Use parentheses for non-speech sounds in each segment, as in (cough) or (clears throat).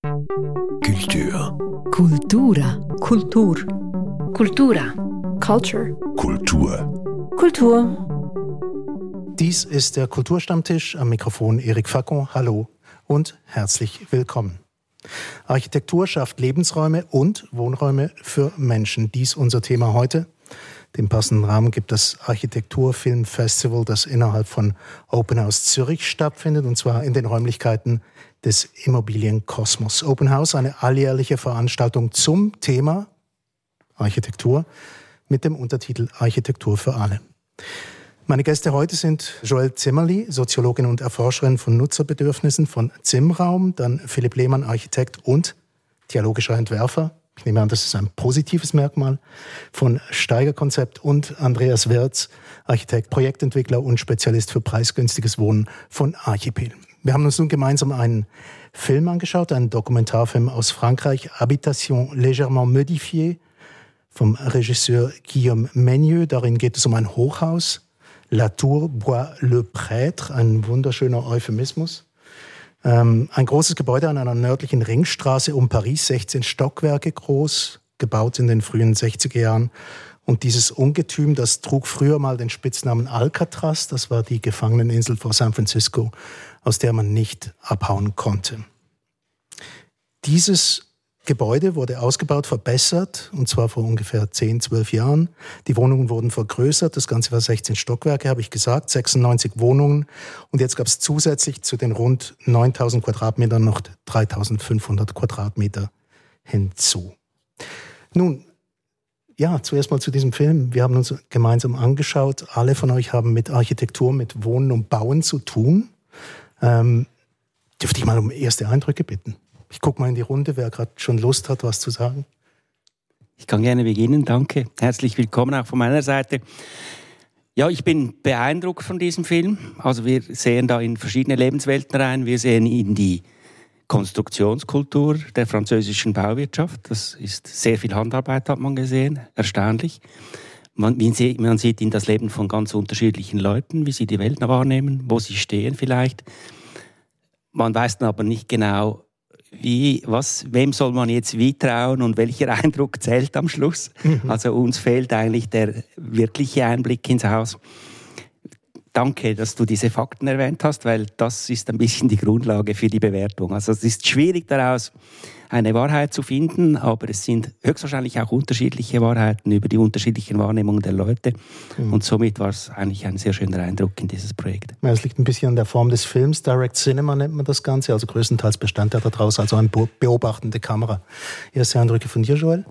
Kultur. Kultura. Kultur. Kultura. Culture. Kultur. Kultur. Dies ist der Kulturstammtisch am Mikrofon Erik Facon. Hallo und herzlich willkommen. Architektur schafft Lebensräume und Wohnräume für Menschen. Dies unser Thema heute. Den passenden Rahmen gibt das Architekturfilmfestival, das innerhalb von Open House Zürich stattfindet, und zwar in den Räumlichkeiten des Immobilienkosmos. Open House, eine alljährliche Veranstaltung zum Thema Architektur mit dem Untertitel Architektur für alle. Meine Gäste heute sind Joel Zimmerli, Soziologin und Erforscherin von Nutzerbedürfnissen von Zimraum, dann Philipp Lehmann, Architekt und dialogischer Entwerfer. Ich nehme an, das ist ein positives Merkmal von Steigerkonzept und Andreas Wirz, Architekt, Projektentwickler und Spezialist für preisgünstiges Wohnen von Archipel. Wir haben uns nun gemeinsam einen Film angeschaut, einen Dokumentarfilm aus Frankreich, Habitation légèrement modifiée, vom Regisseur Guillaume Menieux. Darin geht es um ein Hochhaus, La Tour Bois le Prêtre, ein wunderschöner Euphemismus. Ähm, ein großes Gebäude an einer nördlichen Ringstraße um Paris, 16 Stockwerke groß, gebaut in den frühen 60er Jahren. Und dieses Ungetüm, das trug früher mal den Spitznamen Alcatraz, das war die Gefangeneninsel vor San Francisco, aus der man nicht abhauen konnte. Dieses Gebäude wurde ausgebaut, verbessert, und zwar vor ungefähr 10, 12 Jahren. Die Wohnungen wurden vergrößert, das Ganze war 16 Stockwerke, habe ich gesagt, 96 Wohnungen. Und jetzt gab es zusätzlich zu den rund 9000 Quadratmetern noch 3500 Quadratmeter hinzu. Nun, ja, zuerst mal zu diesem Film. Wir haben uns gemeinsam angeschaut. Alle von euch haben mit Architektur, mit Wohnen und Bauen zu tun. Ähm, dürfte ich mal um erste Eindrücke bitten? Ich gucke mal in die Runde, wer gerade schon Lust hat, was zu sagen. Ich kann gerne beginnen, danke. Herzlich willkommen auch von meiner Seite. Ja, ich bin beeindruckt von diesem Film. Also wir sehen da in verschiedene Lebenswelten rein. Wir sehen in die Konstruktionskultur der französischen Bauwirtschaft. Das ist sehr viel Handarbeit, hat man gesehen. Erstaunlich. Man, man sieht in das Leben von ganz unterschiedlichen Leuten, wie sie die Welt wahrnehmen, wo sie stehen vielleicht. Man weiß dann aber nicht genau, wie, was, wem soll man jetzt wie trauen und welcher (laughs) Eindruck zählt am Schluss. Mhm. Also uns fehlt eigentlich der wirkliche Einblick ins Haus. Danke, dass du diese Fakten erwähnt hast, weil das ist ein bisschen die Grundlage für die Bewertung. Also es ist schwierig daraus eine Wahrheit zu finden, aber es sind höchstwahrscheinlich auch unterschiedliche Wahrheiten über die unterschiedlichen Wahrnehmungen der Leute. Mhm. Und somit war es eigentlich ein sehr schöner Eindruck in dieses Projekt. Ja, es liegt ein bisschen an der Form des Films. Direct Cinema nennt man das Ganze. Also größtenteils bestand er daraus, also eine beobachtende Kamera. Erste Eindrücke von dir, Joel?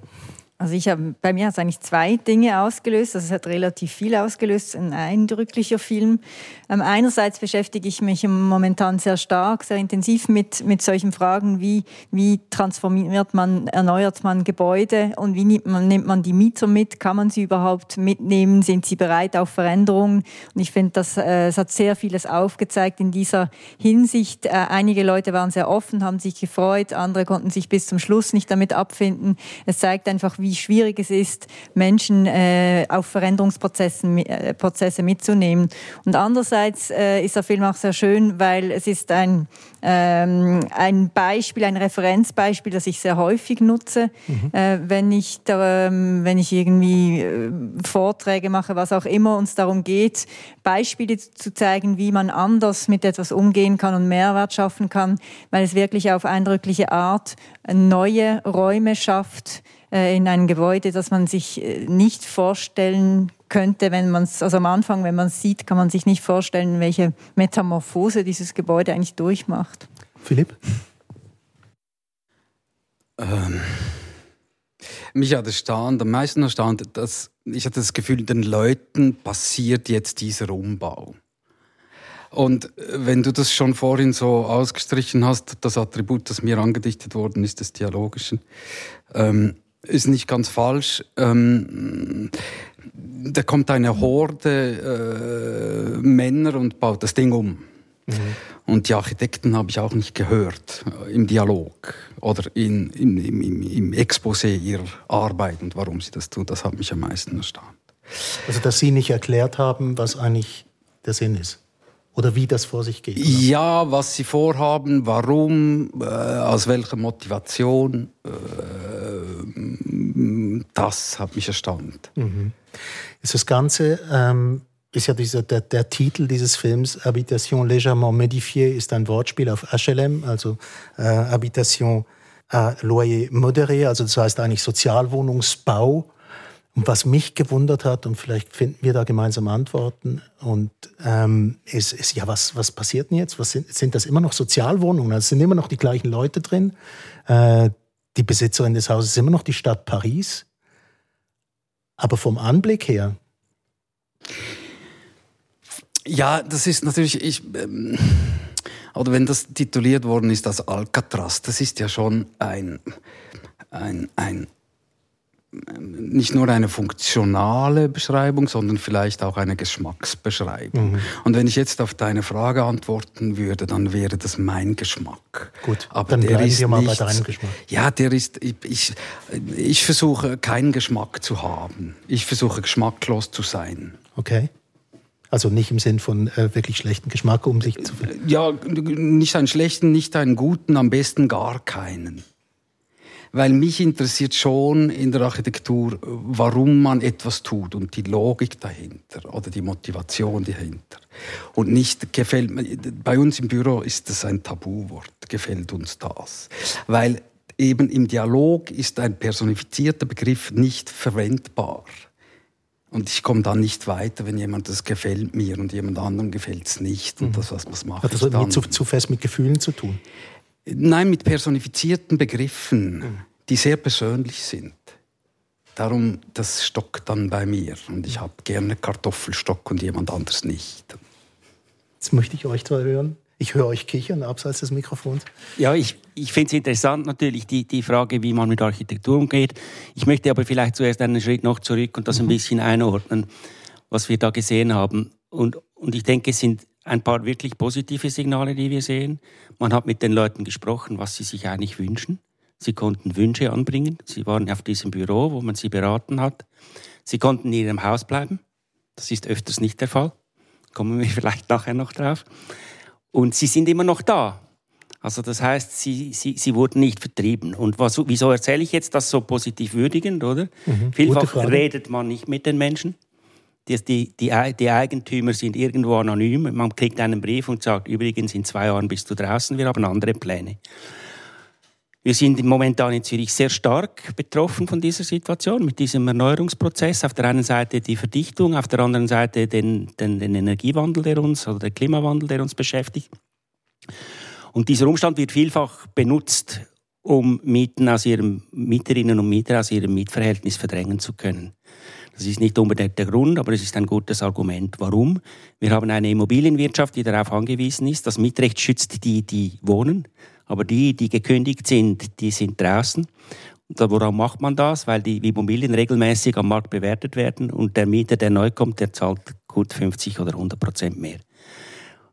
Also ich habe, bei mir hat es eigentlich zwei Dinge ausgelöst. Also es hat relativ viel ausgelöst, ein eindrücklicher Film. Ähm, einerseits beschäftige ich mich momentan sehr stark, sehr intensiv mit, mit solchen Fragen wie, wie transformiert man, erneuert man Gebäude und wie nimmt man, nimmt man die Mieter mit? Kann man sie überhaupt mitnehmen? Sind sie bereit auf Veränderungen? Und ich finde, das, äh, es hat sehr vieles aufgezeigt in dieser Hinsicht. Äh, einige Leute waren sehr offen, haben sich gefreut, andere konnten sich bis zum Schluss nicht damit abfinden. Es zeigt einfach, wie wie schwierig es ist, Menschen äh, auf Veränderungsprozesse äh, Prozesse mitzunehmen. Und andererseits äh, ist der Film auch sehr schön, weil es ist ein, ähm, ein Beispiel, ein Referenzbeispiel, das ich sehr häufig nutze, mhm. äh, wenn, ich da, ähm, wenn ich irgendwie äh, Vorträge mache, was auch immer uns darum geht, Beispiele zu zeigen, wie man anders mit etwas umgehen kann und Mehrwert schaffen kann, weil es wirklich auf eindrückliche Art neue Räume schafft, äh, in einem Gebäude, das man sich äh, nicht vorstellen könnte, wenn man es, also am Anfang, wenn man es sieht, kann man sich nicht vorstellen, welche Metamorphose dieses Gebäude eigentlich durchmacht. Philipp? Ähm, mich hat erstaunt, am meisten erstaunt, dass ich hatte das Gefühl, den Leuten passiert jetzt dieser Umbau. Und äh, wenn du das schon vorhin so ausgestrichen hast, das Attribut, das mir angedichtet worden ist, des Dialogischen, ähm, ist nicht ganz falsch. Ähm, da kommt eine Horde äh, Männer und baut das Ding um. Mhm. Und die Architekten habe ich auch nicht gehört äh, im Dialog oder in, in, im, im, im Exposé ihrer Arbeit und warum sie das tun. Das hat mich am meisten erstaunt. Also, dass Sie nicht erklärt haben, was eigentlich der Sinn ist oder wie das vor sich geht? Oder? Ja, was sie vorhaben, warum, äh, aus welcher Motivation, äh, das hat mich erstaunt. Mhm. Ist das Ganze, ähm, ist ja dieser, der, der, Titel dieses Films, Habitation légèrement modifiée, ist ein Wortspiel auf HLM, also äh, Habitation à loyer modéré, also das heißt eigentlich Sozialwohnungsbau. Und was mich gewundert hat, und vielleicht finden wir da gemeinsam Antworten, und ähm, ist, ist, ja, was, was passiert denn jetzt? Was sind, sind das immer noch Sozialwohnungen? Also sind immer noch die gleichen Leute drin. Äh, die Besitzerin des Hauses ist immer noch die Stadt Paris. Aber vom Anblick her. Ja, das ist natürlich, ich, ähm, oder wenn das tituliert worden ist als Alcatraz, das ist ja schon ein, ein, ein nicht nur eine funktionale Beschreibung, sondern vielleicht auch eine Geschmacksbeschreibung. Mhm. Und wenn ich jetzt auf deine Frage antworten würde, dann wäre das mein Geschmack. Gut, aber dann der ist wir mal nicht, bei deinem Geschmack. Ja, der ist, ich, ich, ich versuche keinen Geschmack zu haben. Ich versuche geschmacklos zu sein. Okay. Also nicht im Sinn von äh, wirklich schlechten Geschmack, um sich zu. Ja, nicht einen schlechten, nicht einen guten, am besten gar keinen weil mich interessiert schon in der Architektur, warum man etwas tut und die Logik dahinter oder die Motivation dahinter. Und nicht gefällt bei uns im Büro ist das ein Tabuwort, gefällt uns das, weil eben im Dialog ist ein personifizierter Begriff nicht verwendbar. Und ich komme dann nicht weiter, wenn jemand das gefällt mir und jemand anderem gefällt es nicht. Und mhm. das, was man macht. Hat das nicht zu, zu fest mit Gefühlen zu tun? Nein, mit personifizierten Begriffen, mhm. die sehr persönlich sind. Darum, das stockt dann bei mir. Und ich habe gerne Kartoffelstock und jemand anderes nicht. Jetzt möchte ich euch zwei hören. Ich höre euch kichern abseits des Mikrofons. Ja, ich, ich finde es interessant natürlich, die, die Frage, wie man mit Architektur umgeht. Ich möchte aber vielleicht zuerst einen Schritt noch zurück und das mhm. ein bisschen einordnen, was wir da gesehen haben. Und, und ich denke, es sind ein paar wirklich positive Signale, die wir sehen. Man hat mit den Leuten gesprochen, was sie sich eigentlich wünschen. Sie konnten Wünsche anbringen. Sie waren auf diesem Büro, wo man sie beraten hat. Sie konnten in ihrem Haus bleiben. Das ist öfters nicht der Fall. Kommen wir (laughs) vielleicht nachher noch drauf. Und sie sind immer noch da. Also das heißt, sie, sie, sie wurden nicht vertrieben. Und was, wieso erzähle ich jetzt das so positiv würdigend, oder? Mhm, Vielfach redet man nicht mit den Menschen. Die, die, die, Eigentümer sind irgendwo anonym. Man kriegt einen Brief und sagt, übrigens, in zwei Jahren bist du draußen, wir haben andere Pläne. Wir sind momentan in Zürich sehr stark betroffen von dieser Situation, mit diesem Erneuerungsprozess. Auf der einen Seite die Verdichtung, auf der anderen Seite den, den, den Energiewandel, der uns, oder der Klimawandel, der uns beschäftigt. Und dieser Umstand wird vielfach benutzt, um Mieten aus ihrem, Mieterinnen und Mieter aus ihrem Mietverhältnis verdrängen zu können. Das ist nicht unbedingt der Grund, aber es ist ein gutes Argument. Warum? Wir haben eine Immobilienwirtschaft, die darauf angewiesen ist. Das Mietrecht schützt die, die wohnen, aber die, die gekündigt sind, die sind draußen. Und woran macht man das? Weil die Immobilien regelmäßig am Markt bewertet werden und der Mieter, der neu kommt, der zahlt gut 50 oder 100 Prozent mehr.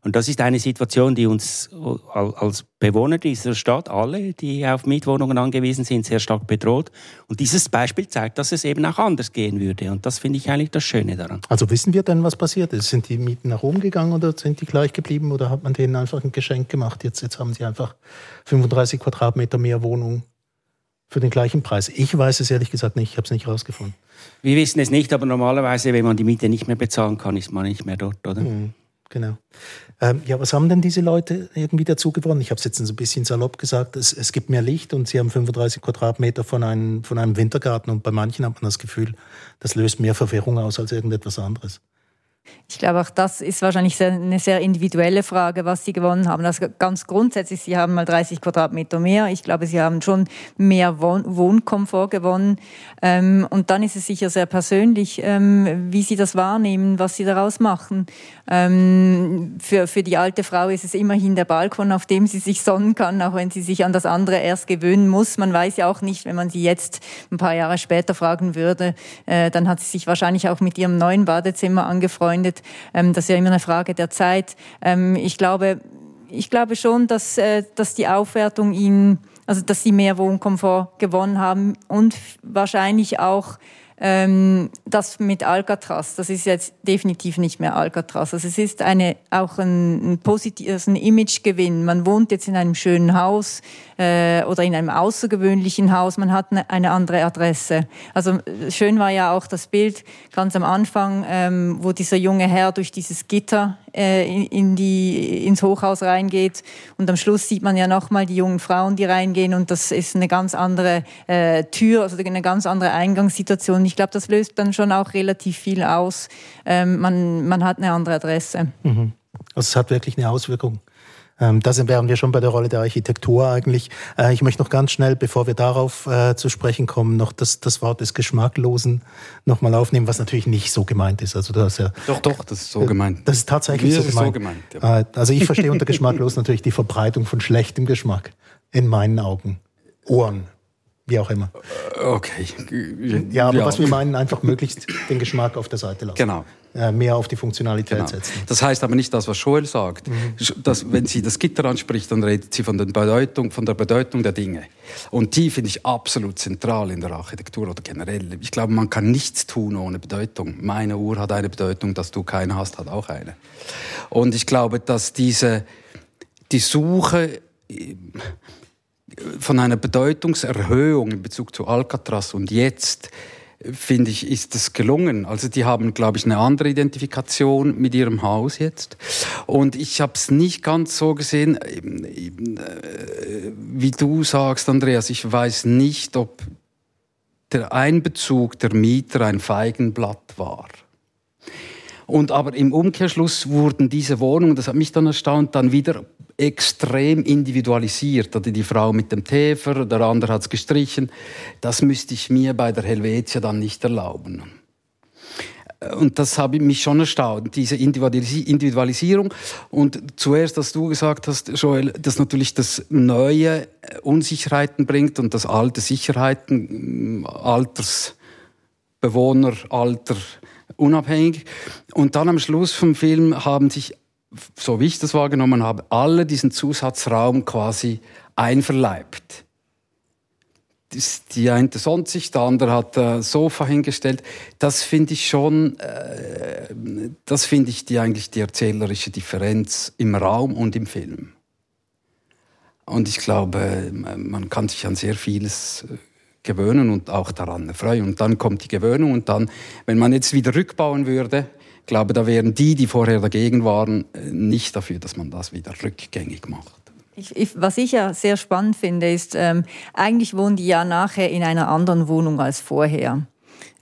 Und das ist eine Situation, die uns als Bewohner dieser Stadt, alle, die auf Mietwohnungen angewiesen sind, sehr stark bedroht. Und dieses Beispiel zeigt, dass es eben auch anders gehen würde. Und das finde ich eigentlich das Schöne daran. Also wissen wir denn, was passiert ist? Sind die Mieten nach oben gegangen oder sind die gleich geblieben oder hat man denen einfach ein Geschenk gemacht? Jetzt, jetzt haben sie einfach 35 Quadratmeter mehr Wohnung für den gleichen Preis. Ich weiß es ehrlich gesagt nicht, ich habe es nicht herausgefunden. Wir wissen es nicht, aber normalerweise, wenn man die Miete nicht mehr bezahlen kann, ist man nicht mehr dort, oder? Mhm. Genau. Ähm, ja, was haben denn diese Leute irgendwie dazu gewonnen? Ich habe es jetzt ein bisschen salopp gesagt, es, es, gibt mehr Licht und sie haben 35 Quadratmeter von einem, von einem Wintergarten und bei manchen hat man das Gefühl, das löst mehr Verwirrung aus als irgendetwas anderes. Ich glaube, auch das ist wahrscheinlich eine sehr individuelle Frage, was Sie gewonnen haben. Also ganz grundsätzlich, Sie haben mal 30 Quadratmeter mehr. Ich glaube, Sie haben schon mehr Wohnkomfort gewonnen. Ähm, und dann ist es sicher sehr persönlich, ähm, wie Sie das wahrnehmen, was Sie daraus machen. Ähm, für, für die alte Frau ist es immerhin der Balkon, auf dem sie sich sonnen kann, auch wenn sie sich an das andere erst gewöhnen muss. Man weiß ja auch nicht, wenn man sie jetzt ein paar Jahre später fragen würde, äh, dann hat sie sich wahrscheinlich auch mit ihrem neuen Badezimmer angefreundet geredet. Ähm, das ist ja immer eine Frage der Zeit. Ähm, ich glaube, ich glaube schon, dass, äh, dass die Aufwertung ihnen, also dass sie mehr Wohnkomfort gewonnen haben und wahrscheinlich auch ähm, das mit Alcatraz, das ist jetzt definitiv nicht mehr Alcatraz. Also es ist eine, auch ein, ein positives ein Imagegewinn. Man wohnt jetzt in einem schönen Haus äh, oder in einem außergewöhnlichen Haus. Man hat eine, eine andere Adresse. Also schön war ja auch das Bild ganz am Anfang, ähm, wo dieser junge Herr durch dieses Gitter äh, in, die, ins Hochhaus reingeht. Und am Schluss sieht man ja nochmal die jungen Frauen, die reingehen. Und das ist eine ganz andere äh, Tür, also eine ganz andere Eingangssituation. Ich glaube, das löst dann schon auch relativ viel aus. Ähm, man, man hat eine andere Adresse. Mhm. Also es hat wirklich eine Auswirkung. Ähm, da wären wir schon bei der Rolle der Architektur eigentlich. Äh, ich möchte noch ganz schnell, bevor wir darauf äh, zu sprechen kommen, noch das, das Wort des Geschmacklosen nochmal aufnehmen, was natürlich nicht so gemeint ist. Also das ja, doch, doch, das ist so äh, gemeint. Das ist tatsächlich so gemeint. so gemeint. Ja. Äh, also ich verstehe unter (laughs) geschmacklos natürlich die Verbreitung von schlechtem Geschmack in meinen Augen. Ohren, wie auch immer. Okay. Ja, aber ja. was wir meinen, einfach möglichst den Geschmack auf der Seite lassen. Genau. Äh, mehr auf die Funktionalität genau. setzen. Das heißt aber nicht das, was Joel sagt. Mhm. Dass, wenn sie das Gitter anspricht, dann redet sie von der, Bedeutung, von der Bedeutung der Dinge. Und die finde ich absolut zentral in der Architektur oder generell. Ich glaube, man kann nichts tun ohne Bedeutung. Meine Uhr hat eine Bedeutung, dass du keine hast, hat auch eine. Und ich glaube, dass diese, die Suche von einer Bedeutungserhöhung in Bezug zu Alcatraz und jetzt finde ich, ist es gelungen. Also die haben, glaube ich, eine andere Identifikation mit ihrem Haus jetzt. Und ich habe es nicht ganz so gesehen, äh, wie du sagst, Andreas. Ich weiß nicht, ob der Einbezug der Mieter ein Feigenblatt war. Und aber im Umkehrschluss wurden diese Wohnungen, das hat mich dann erstaunt, dann wieder extrem individualisiert. Oder die Frau mit dem Täfer, der andere hat es gestrichen. Das müsste ich mir bei der Helvetia dann nicht erlauben. Und das habe mich schon erstaunt, diese Individualisierung. Und zuerst, dass du gesagt hast, Joel, dass natürlich das Neue Unsicherheiten bringt und das Alte Sicherheiten, Altersbewohner, Alter unabhängig. Und dann am Schluss vom Film haben sich so wie ich das wahrgenommen habe, alle diesen Zusatzraum quasi einverleibt. Die eine sonnt sich, der andere hat ein Sofa hingestellt. Das finde ich schon, äh, das finde ich die, eigentlich die erzählerische Differenz im Raum und im Film. Und ich glaube, man kann sich an sehr vieles äh, gewöhnen und auch daran erfreuen. Und dann kommt die Gewöhnung und dann, wenn man jetzt wieder rückbauen würde, glaube, da wären die, die vorher dagegen waren, nicht dafür, dass man das wieder rückgängig macht. Ich, ich, was ich ja sehr spannend finde, ist, ähm, eigentlich wohnen die ja nachher in einer anderen Wohnung als vorher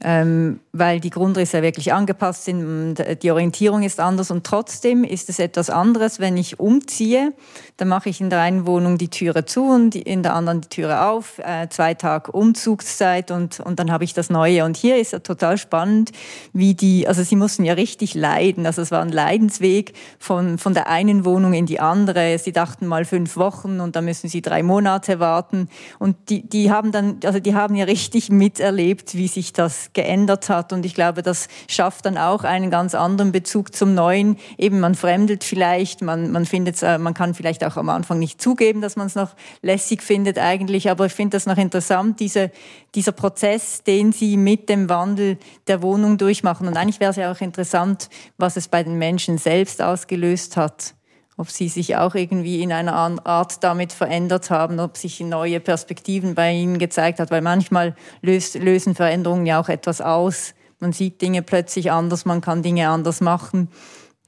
ähm, weil die Grundrisse wirklich angepasst sind, die Orientierung ist anders und trotzdem ist es etwas anderes, wenn ich umziehe, dann mache ich in der einen Wohnung die Türe zu und in der anderen die Türe auf, äh, zwei Tage Umzugszeit und, und dann habe ich das Neue. Und hier ist ja total spannend, wie die, also sie mussten ja richtig leiden, also es war ein Leidensweg von, von der einen Wohnung in die andere. Sie dachten mal fünf Wochen und dann müssen sie drei Monate warten und die, die haben dann, also die haben ja richtig miterlebt, wie sich das geändert hat. Und ich glaube, das schafft dann auch einen ganz anderen Bezug zum Neuen. Eben, man fremdelt vielleicht, man, man findet äh, man kann vielleicht auch am Anfang nicht zugeben, dass man es noch lässig findet eigentlich. Aber ich finde das noch interessant, diese, dieser Prozess, den Sie mit dem Wandel der Wohnung durchmachen. Und eigentlich wäre es ja auch interessant, was es bei den Menschen selbst ausgelöst hat ob sie sich auch irgendwie in einer Art damit verändert haben, ob sich neue Perspektiven bei ihnen gezeigt hat, weil manchmal löst, lösen Veränderungen ja auch etwas aus. Man sieht Dinge plötzlich anders, man kann Dinge anders machen.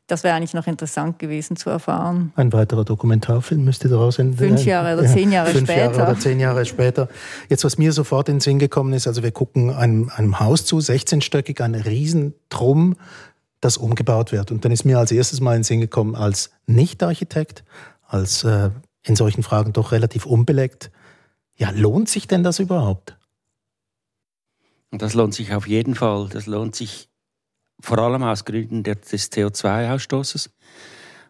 Das wäre eigentlich noch interessant gewesen zu erfahren. Ein weiterer Dokumentarfilm müsste daraus entstehen. Fünf Jahre oder zehn Jahre fünf später. Jahre oder zehn Jahre später. Jetzt, was mir sofort in den Sinn gekommen ist, also wir gucken einem, einem Haus zu, 16-stöckig, ein Riesentrum, das umgebaut wird. Und dann ist mir als erstes mal in den Sinn gekommen, als Nicht-Architekt, als äh, in solchen Fragen doch relativ unbeleckt, ja, lohnt sich denn das überhaupt? Das lohnt sich auf jeden Fall. Das lohnt sich vor allem aus Gründen des CO2-Ausstoßes.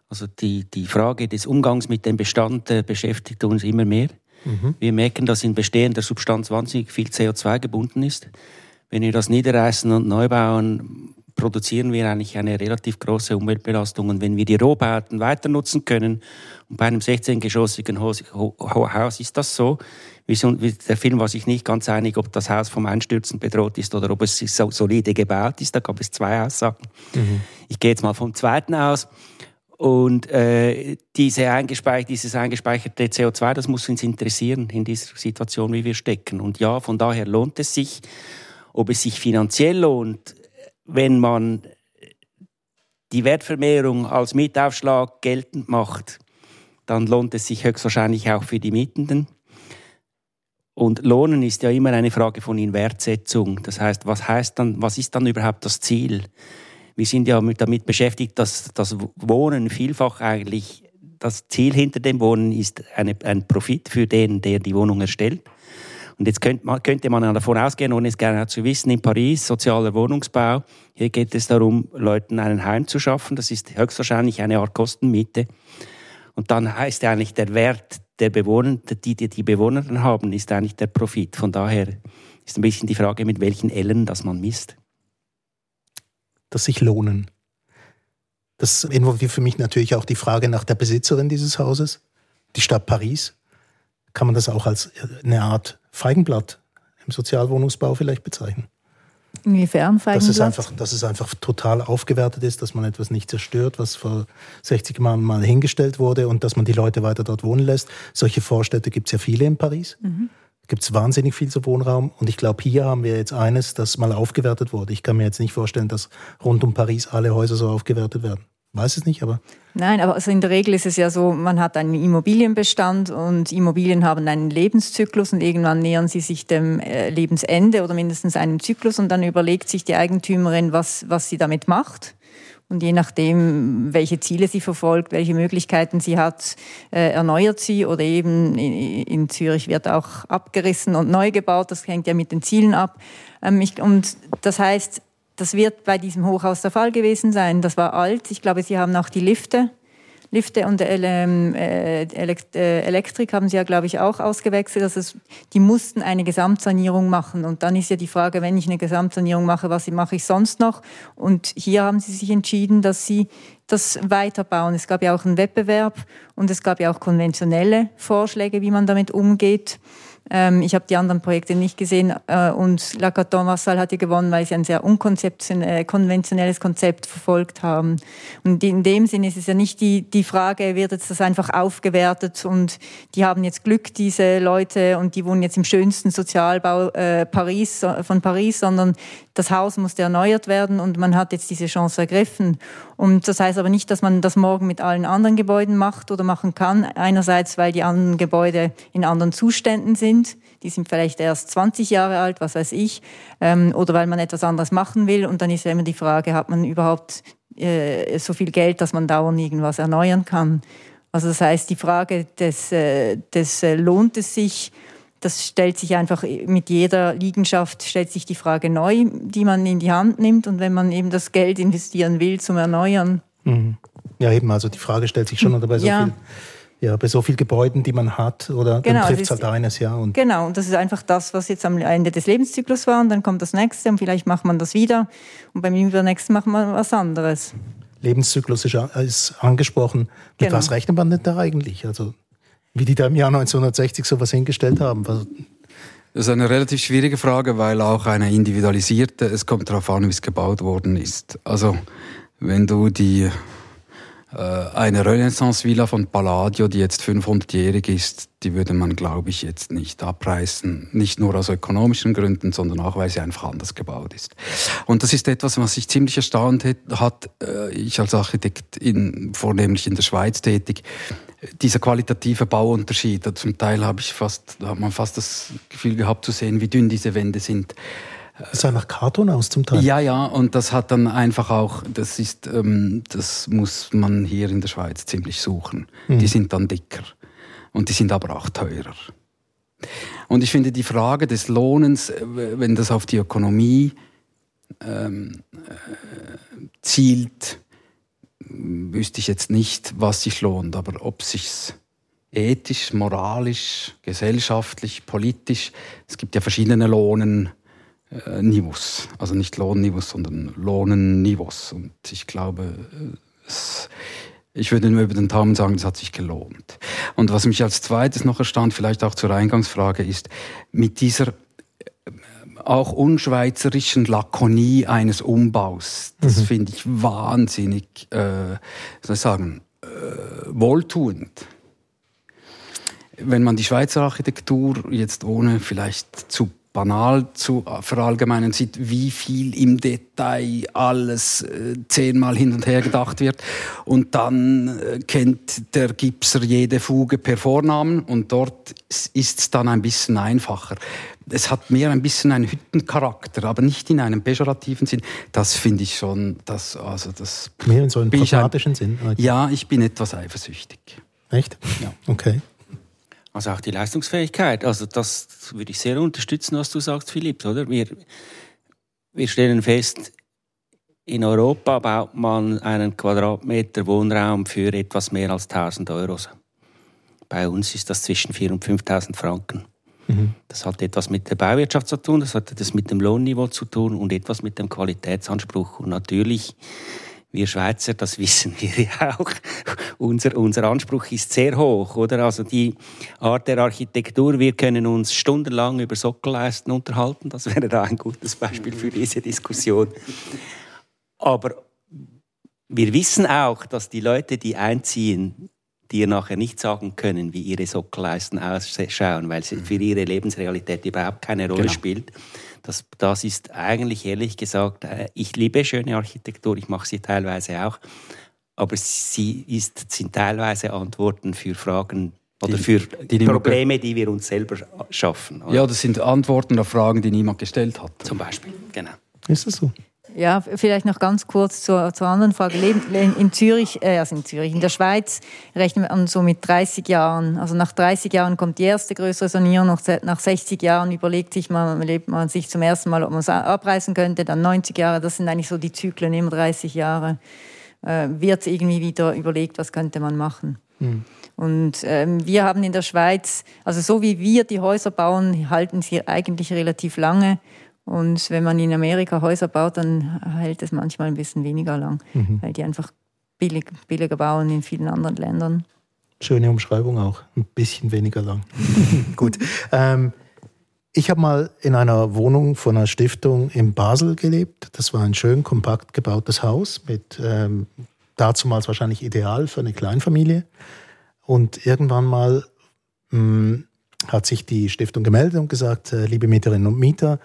Also die, die Frage des Umgangs mit dem Bestand äh, beschäftigt uns immer mehr. Mhm. Wir merken, dass in bestehender Substanz wahnsinnig viel CO2 gebunden ist. Wenn wir das niederreißen und neu bauen, produzieren wir eigentlich eine relativ große Umweltbelastung. Und wenn wir die Rohbauten weiter nutzen können, und bei einem 16-geschossigen Haus ist das so, wie der Film war sich nicht ganz einig, ob das Haus vom Einstürzen bedroht ist oder ob es so solide gebaut ist. Da gab es zwei Aussagen. Mhm. Ich gehe jetzt mal vom zweiten aus. Und äh, diese eingespeich dieses eingespeicherte CO2, das muss uns interessieren in dieser Situation, wie wir stecken. Und ja, von daher lohnt es sich, ob es sich finanziell lohnt, wenn man die Wertvermehrung als Mietaufschlag geltend macht, dann lohnt es sich höchstwahrscheinlich auch für die Mietenden. Und Lohnen ist ja immer eine Frage von Inwertsetzung. Das heißt, was heißt dann, was ist dann überhaupt das Ziel? Wir sind ja damit beschäftigt, dass das Wohnen vielfach eigentlich das Ziel hinter dem Wohnen ist eine, ein Profit für den, der die Wohnung erstellt. Und jetzt könnte man, könnte man davon ausgehen, ohne es gerne zu wissen, in Paris, sozialer Wohnungsbau, hier geht es darum, Leuten einen Heim zu schaffen. Das ist höchstwahrscheinlich eine Art Kostenmiete. Und dann heißt eigentlich der Wert der Bewohner, die die, die Bewohner haben, ist eigentlich der Profit. Von daher ist ein bisschen die Frage, mit welchen Ellen das man misst. Das sich lohnen. Das involviert für mich natürlich auch die Frage nach der Besitzerin dieses Hauses, die Stadt Paris. Kann man das auch als eine Art Feigenblatt im Sozialwohnungsbau vielleicht bezeichnen. Inwiefern Feigenblatt? Dass es, einfach, dass es einfach total aufgewertet ist, dass man etwas nicht zerstört, was vor 60 Jahren mal hingestellt wurde und dass man die Leute weiter dort wohnen lässt. Solche Vorstädte gibt es ja viele in Paris. Mhm. Gibt es wahnsinnig viel zu Wohnraum. Und ich glaube, hier haben wir jetzt eines, das mal aufgewertet wurde. Ich kann mir jetzt nicht vorstellen, dass rund um Paris alle Häuser so aufgewertet werden weiß es nicht, aber. Nein, aber also in der Regel ist es ja so, man hat einen Immobilienbestand und Immobilien haben einen Lebenszyklus und irgendwann nähern sie sich dem äh, Lebensende oder mindestens einen Zyklus und dann überlegt sich die Eigentümerin, was, was sie damit macht. Und je nachdem, welche Ziele sie verfolgt, welche Möglichkeiten sie hat, äh, erneuert sie oder eben in, Zürich wird auch abgerissen und neu gebaut. Das hängt ja mit den Zielen ab. Ähm, und das heißt, das wird bei diesem Hochhaus der Fall gewesen sein. Das war alt. Ich glaube, Sie haben auch die Lifte. Lifte und ähm, äh, äh, Elektrik haben sie ja, glaube ich, auch ausgewechselt. Also die mussten eine Gesamtsanierung machen. Und dann ist ja die Frage, wenn ich eine Gesamtsanierung mache, was mache ich sonst noch? Und hier haben sie sich entschieden, dass sie das weiterbauen. Es gab ja auch einen Wettbewerb und es gab ja auch konventionelle Vorschläge, wie man damit umgeht. Ähm, ich habe die anderen Projekte nicht gesehen äh, und La Carton Marçal hat ja gewonnen, weil sie ein sehr unkonventionelles Konzept verfolgt haben. Und in dem Sinne ist es ja nicht die, die Frage, wird jetzt das einfach aufgewertet und die haben jetzt Glück, diese Leute, und die wohnen jetzt im schönsten Sozialbau äh, Paris, von Paris, sondern das Haus musste erneuert werden und man hat jetzt diese Chance ergriffen. Und das heißt aber nicht, dass man das morgen mit allen anderen Gebäuden macht oder machen kann. Einerseits, weil die anderen Gebäude in anderen Zuständen sind. Die sind vielleicht erst 20 Jahre alt, was weiß ich. Ähm, oder weil man etwas anderes machen will. Und dann ist ja immer die Frage, hat man überhaupt äh, so viel Geld, dass man dauernd irgendwas erneuern kann? Also das heißt, die Frage des, äh, des äh, lohnt es sich, das stellt sich einfach mit jeder Liegenschaft stellt sich die Frage neu, die man in die Hand nimmt und wenn man eben das Geld investieren will zum Erneuern. Mhm. Ja, eben, also die Frage stellt sich schon oder bei so ja. viel ja, bei so vielen Gebäuden, die man hat, oder genau, dann trifft es halt eines, ja. Und genau, und das ist einfach das, was jetzt am Ende des Lebenszyklus war, und dann kommt das nächste und vielleicht macht man das wieder und beim übernächsten macht man was anderes. Lebenszyklus ist, ist angesprochen. Mit genau. was rechnet man denn da eigentlich? Also wie die da im Jahr 1960 sowas hingestellt haben. Das ist eine relativ schwierige Frage, weil auch eine individualisierte, es kommt darauf an, wie es gebaut worden ist. Also wenn du die eine Renaissance-Villa von Palladio, die jetzt 500-jährig ist, die würde man, glaube ich, jetzt nicht abreißen. Nicht nur aus ökonomischen Gründen, sondern auch, weil sie einfach anders gebaut ist. Und das ist etwas, was sich ziemlich erstaunt hat. Äh, ich als Architekt in, vornehmlich in der Schweiz tätig dieser qualitative Bauunterschied. Zum Teil habe ich fast, hat man fast das Gefühl gehabt zu sehen, wie dünn diese Wände sind. Das sah nach Karton aus zum Teil. Ja, ja, und das hat dann einfach auch, das ist, ähm, das muss man hier in der Schweiz ziemlich suchen. Mhm. Die sind dann dicker und die sind aber auch teurer. Und ich finde die Frage des Lohnens, äh, wenn das auf die Ökonomie ähm, äh, zielt, wüsste ich jetzt nicht, was sich lohnt, aber ob sich ethisch, moralisch, gesellschaftlich, politisch, es gibt ja verschiedene Lohnen, äh, Niveaus. Also nicht Lohnniveaus, sondern Lohnenniveaus. Und ich glaube, äh, es, ich würde nur über den Daumen sagen, es hat sich gelohnt. Und was mich als zweites noch erstaunt, vielleicht auch zur Eingangsfrage, ist, mit dieser auch unschweizerischen Lakonie eines Umbaus. Das mhm. finde ich wahnsinnig, äh, soll ich sagen, äh, wohltuend. Wenn man die Schweizer Architektur jetzt ohne vielleicht zu banal zu verallgemeinern sieht, wie viel im Detail alles äh, zehnmal hin und her gedacht wird. Und dann äh, kennt der Gipser jede Fuge per Vornamen und dort ist es dann ein bisschen einfacher. Es hat mehr ein bisschen einen Hüttencharakter, aber nicht in einem pejorativen Sinn. Das finde ich schon, das, also das. Mehr in so einem pragmatischen Sinn? Ja, ich bin etwas eifersüchtig. Echt? Ja. Okay. Also auch die Leistungsfähigkeit. Also das würde ich sehr unterstützen, was du sagst, Philipp, oder? Wir, wir stellen fest, in Europa baut man einen Quadratmeter Wohnraum für etwas mehr als 1000 Euro. Bei uns ist das zwischen 4.000 und 5.000 Franken. Mhm. Das hat etwas mit der Bauwirtschaft zu tun, das hat etwas mit dem Lohnniveau zu tun und etwas mit dem Qualitätsanspruch. Und natürlich wir Schweizer, das wissen wir ja auch, unser, unser Anspruch ist sehr hoch, oder? Also die Art der Architektur, wir können uns stundenlang über Sockelleisten unterhalten, das wäre da ein gutes Beispiel für diese Diskussion. Aber wir wissen auch, dass die Leute, die einziehen, dir nachher nicht sagen können, wie ihre Sockelleisten ausschauen, weil sie für ihre Lebensrealität überhaupt keine Rolle genau. spielt. Das, das ist eigentlich ehrlich gesagt, äh, ich liebe schöne Architektur, ich mache sie teilweise auch, aber sie ist, sind teilweise Antworten für Fragen oder für die, die Probleme, die wir uns selber schaffen. Oder? Ja, das sind Antworten auf Fragen, die niemand gestellt hat. Zum Beispiel, genau. Ist das so? Ja, vielleicht noch ganz kurz zur, zur anderen Frage. In Zürich, äh, also in Zürich, in der Schweiz rechnet man so mit 30 Jahren. Also nach 30 Jahren kommt die erste größere Sanierung, nach 60 Jahren überlegt sich man, lebt man sich zum ersten Mal, ob man es abreißen könnte, dann 90 Jahre, das sind eigentlich so die Zyklen, immer 30 Jahre, äh, wird irgendwie wieder überlegt, was könnte man machen. Mhm. Und ähm, wir haben in der Schweiz, also so wie wir die Häuser bauen, halten sie eigentlich relativ lange. Und wenn man in Amerika Häuser baut, dann hält es manchmal ein bisschen weniger lang, mhm. weil die einfach billig, billiger bauen in vielen anderen Ländern. Schöne Umschreibung auch, ein bisschen weniger lang. (laughs) Gut. Ähm, ich habe mal in einer Wohnung von einer Stiftung in Basel gelebt. Das war ein schön kompakt gebautes Haus mit ähm, dazumals wahrscheinlich ideal für eine Kleinfamilie. Und irgendwann mal mh, mm, hat sich die Stiftung gemeldet und gesagt, äh, liebe Mieterinnen und Mieter,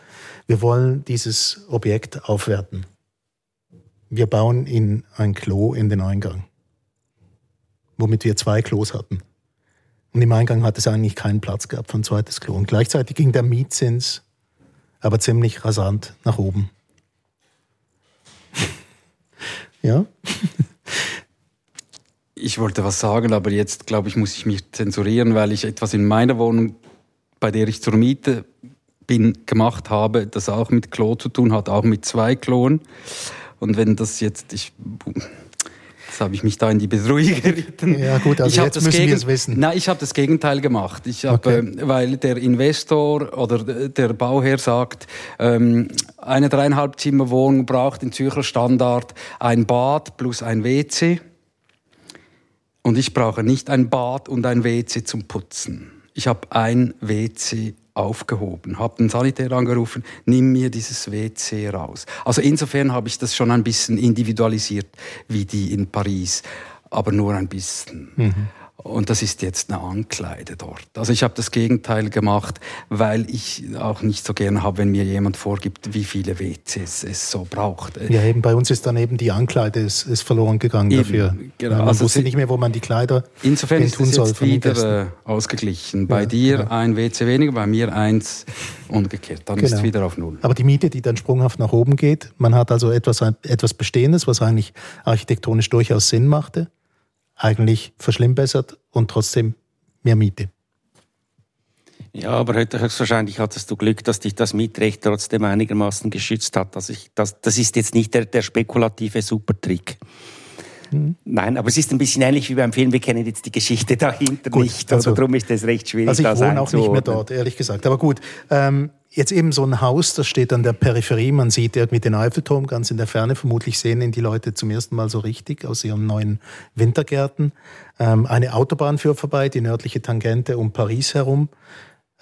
wir wollen dieses Objekt aufwerten. Wir bauen in ein Klo in den Eingang, womit wir zwei Klos hatten. Und im Eingang hat es eigentlich keinen Platz gehabt für ein zweites Klo. Und gleichzeitig ging der Mietzins aber ziemlich rasant nach oben. (laughs) ja? Ich wollte was sagen, aber jetzt glaube ich, muss ich mich zensurieren, weil ich etwas in meiner Wohnung, bei der ich zur Miete bin, gemacht habe, das auch mit Klo zu tun hat, auch mit zwei Klonen. Und wenn das jetzt, ich, jetzt habe ich mich da in die Bedrohung (laughs) geritten. Ja gut, also jetzt müssen wir es wissen. Nein, ich habe das Gegenteil gemacht. Ich habe, okay. äh, weil der Investor oder der Bauherr sagt, ähm, eine dreieinhalb Zimmer Wohnung braucht in Zürcher Standard ein Bad plus ein WC und ich brauche nicht ein Bad und ein WC zum Putzen. Ich habe ein WC aufgehoben, habe den Sanitär angerufen, nimm mir dieses WC raus. Also insofern habe ich das schon ein bisschen individualisiert, wie die in Paris, aber nur ein bisschen. Mhm. Und das ist jetzt eine Ankleide dort. Also ich habe das Gegenteil gemacht, weil ich auch nicht so gerne habe, wenn mir jemand vorgibt, wie viele WCs es so braucht. Ja, eben bei uns ist dann eben die Ankleide ist, ist verloren gegangen eben, dafür. Genau. Man also wusste nicht mehr, wo man die Kleider Insofern ist es jetzt wieder äh, ausgeglichen. Bei ja, dir genau. ein WC weniger, bei mir eins umgekehrt. Dann genau. ist es wieder auf Null. Aber die Miete, die dann sprunghaft nach oben geht, man hat also etwas, etwas Bestehendes, was eigentlich architektonisch durchaus Sinn machte eigentlich verschlimmbessert und trotzdem mehr Miete. Ja, aber höchstwahrscheinlich hattest du Glück, dass dich das Mietrecht trotzdem einigermaßen geschützt hat. Also ich, das, das ist jetzt nicht der, der spekulative Supertrick. Mhm. Nein, aber es ist ein bisschen ähnlich wie beim Film. Wir kennen jetzt die Geschichte (laughs) dahinter gut, nicht. Also, darum ist es recht schwierig. Also ich wohne auch nicht mehr dort, ehrlich gesagt. Aber gut, ähm, jetzt eben so ein Haus, das steht an der Peripherie, man sieht irgendwie den Eiffelturm ganz in der Ferne, vermutlich sehen ihn die Leute zum ersten Mal so richtig aus ihren neuen Wintergärten. Ähm, eine Autobahn führt vorbei, die nördliche Tangente um Paris herum.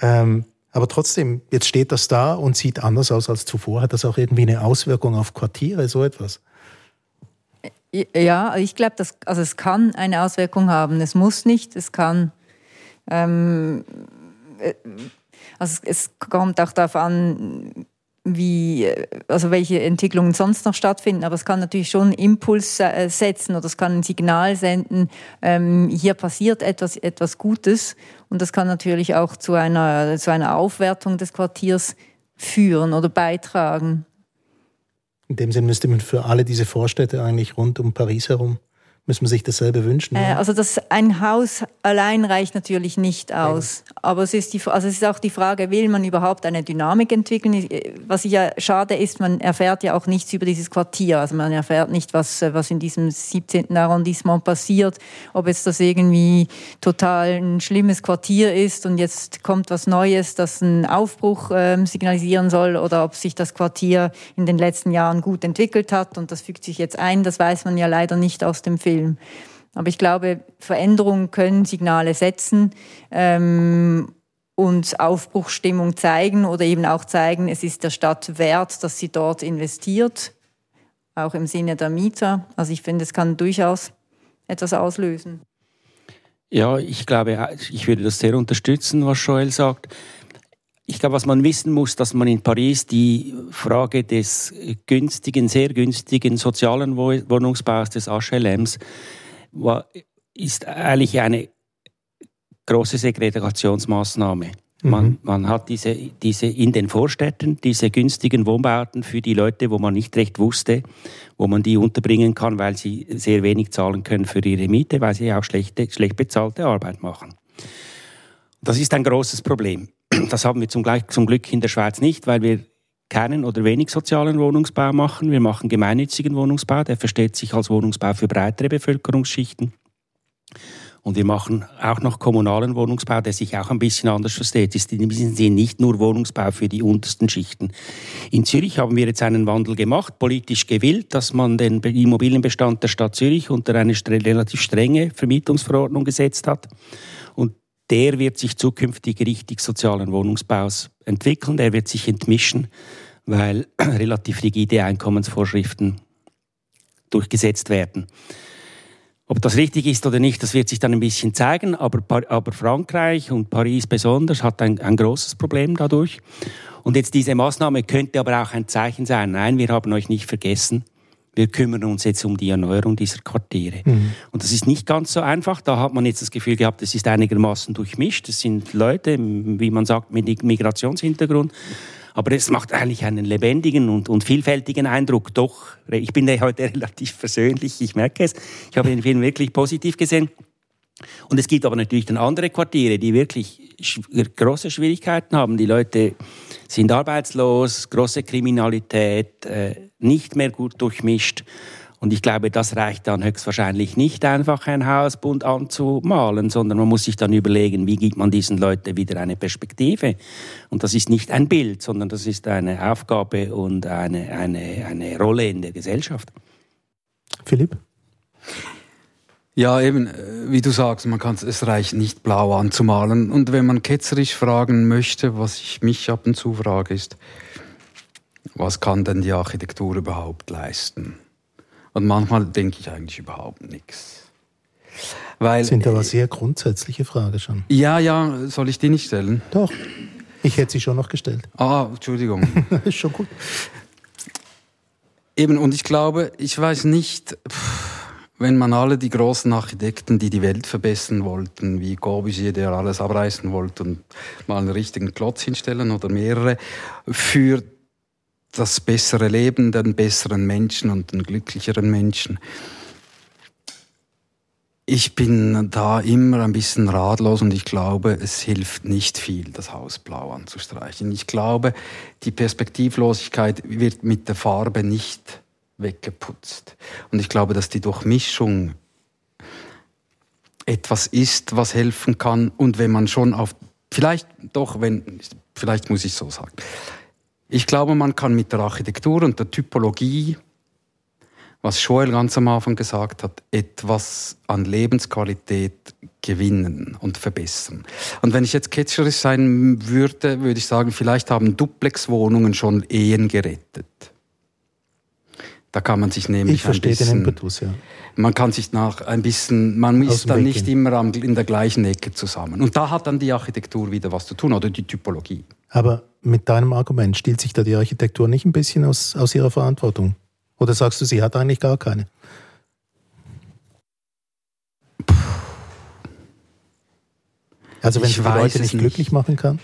Ähm, aber trotzdem, jetzt steht das da und sieht anders aus als zuvor. Hat das auch irgendwie eine Auswirkung auf Quartiere, so etwas? Ja, ich glaube, also es kann eine Auswirkung haben. Es muss nicht, es kann. Ähm, äh, also es, kommt auch darauf an, wie, also welche Entwicklungen sonst noch stattfinden. Aber es kann natürlich schon einen Impuls äh, setzen oder es kann ein Signal senden, ähm, hier passiert etwas, etwas Gutes. Und das kann natürlich auch zu einer, zu einer Aufwertung des Quartiers führen oder beitragen. In dem Sinn müsste man für alle diese Vorstädte eigentlich rund um Paris herum Müssen wir sich dasselbe wünschen? Äh, also das, ein Haus allein reicht natürlich nicht aus. Ja. Aber es ist, die, also es ist auch die Frage, will man überhaupt eine Dynamik entwickeln? Was ja schade ist, man erfährt ja auch nichts über dieses Quartier. Also man erfährt nicht, was, was in diesem 17. Arrondissement passiert. Ob jetzt das irgendwie total ein schlimmes Quartier ist und jetzt kommt was Neues, das einen Aufbruch äh, signalisieren soll oder ob sich das Quartier in den letzten Jahren gut entwickelt hat und das fügt sich jetzt ein. Das weiß man ja leider nicht aus dem Film. Film. Aber ich glaube, Veränderungen können Signale setzen ähm, und Aufbruchstimmung zeigen oder eben auch zeigen, es ist der Stadt wert, dass sie dort investiert, auch im Sinne der Mieter. Also ich finde, es kann durchaus etwas auslösen. Ja, ich glaube, ich würde das sehr unterstützen, was Joel sagt. Ich glaube, was man wissen muss, dass man in Paris die Frage des günstigen, sehr günstigen sozialen Wohnungsbaus des HLMs war, ist eigentlich eine große Segregationsmaßnahme. Man, mhm. man, hat diese, diese in den Vorstädten, diese günstigen Wohnbauten für die Leute, wo man nicht recht wusste, wo man die unterbringen kann, weil sie sehr wenig zahlen können für ihre Miete, weil sie auch schlechte, schlecht bezahlte Arbeit machen. Das ist ein großes Problem. Das haben wir zum, zum Glück in der Schweiz nicht, weil wir keinen oder wenig sozialen Wohnungsbau machen. Wir machen gemeinnützigen Wohnungsbau, der versteht sich als Wohnungsbau für breitere Bevölkerungsschichten. Und wir machen auch noch kommunalen Wohnungsbau, der sich auch ein bisschen anders versteht. Ist in diesem Sinne nicht nur Wohnungsbau für die untersten Schichten. In Zürich haben wir jetzt einen Wandel gemacht, politisch gewillt, dass man den Immobilienbestand der Stadt Zürich unter eine relativ strenge Vermietungsverordnung gesetzt hat der wird sich zukünftig richtig sozialen Wohnungsbaus entwickeln, der wird sich entmischen, weil (clears throat) relativ rigide Einkommensvorschriften durchgesetzt werden. Ob das richtig ist oder nicht, das wird sich dann ein bisschen zeigen, aber, aber Frankreich und Paris besonders hat ein, ein großes Problem dadurch. Und jetzt diese Maßnahme könnte aber auch ein Zeichen sein, nein, wir haben euch nicht vergessen, wir kümmern uns jetzt um die Erneuerung dieser Quartiere. Mhm. Und das ist nicht ganz so einfach. Da hat man jetzt das Gefühl gehabt, es ist einigermaßen durchmischt. Es sind Leute, wie man sagt, mit Migrationshintergrund. Aber es macht eigentlich einen lebendigen und, und vielfältigen Eindruck. Doch, ich bin ja heute (laughs) relativ versöhnlich, ich merke es. Ich habe den Film wirklich positiv gesehen. Und es gibt aber natürlich dann andere Quartiere, die wirklich große Schwierigkeiten haben. Die Leute sind arbeitslos, große Kriminalität, äh, nicht mehr gut durchmischt. Und ich glaube, das reicht dann höchstwahrscheinlich nicht einfach ein Haus bunt anzumalen, sondern man muss sich dann überlegen, wie gibt man diesen Leuten wieder eine Perspektive. Und das ist nicht ein Bild, sondern das ist eine Aufgabe und eine, eine, eine Rolle in der Gesellschaft. Philipp? Ja, eben, äh, wie du sagst, man kann es reicht nicht blau anzumalen. Und wenn man ketzerisch fragen möchte, was ich mich ab und zu frage, ist, was kann denn die Architektur überhaupt leisten? Und manchmal denke ich eigentlich überhaupt nichts. Weil, das sind aber sehr grundsätzliche Fragen schon. Ja, ja, soll ich die nicht stellen? Doch. Ich hätte sie schon noch gestellt. Ah, Entschuldigung. (laughs) ist schon gut. Eben, und ich glaube, ich weiß nicht. Wenn man alle die großen Architekten, die die Welt verbessern wollten, wie Corbusier, der alles abreißen wollte und mal einen richtigen Klotz hinstellen oder mehrere, für das bessere Leben, den besseren Menschen und den glücklicheren Menschen. Ich bin da immer ein bisschen ratlos und ich glaube, es hilft nicht viel, das Haus blau anzustreichen. Ich glaube, die Perspektivlosigkeit wird mit der Farbe nicht weggeputzt. Und ich glaube, dass die Durchmischung etwas ist, was helfen kann. Und wenn man schon auf vielleicht doch, wenn, vielleicht muss ich so sagen. Ich glaube, man kann mit der Architektur und der Typologie, was Joel ganz am Anfang gesagt hat, etwas an Lebensqualität gewinnen und verbessern. Und wenn ich jetzt ketzerisch sein würde, würde ich sagen, vielleicht haben Duplexwohnungen schon Ehen gerettet. Da kann man sich nämlich ich verstehe ein bisschen, den Impetus, ja. Man kann sich nach ein bisschen, man ist dann nicht immer in der gleichen Ecke zusammen. Und da hat dann die Architektur wieder was zu tun oder die Typologie. Aber mit deinem Argument stiehlt sich da die Architektur nicht ein bisschen aus, aus ihrer Verantwortung? Oder sagst du, sie hat eigentlich gar keine? Also wenn ich sie die Leute nicht, nicht glücklich machen kann?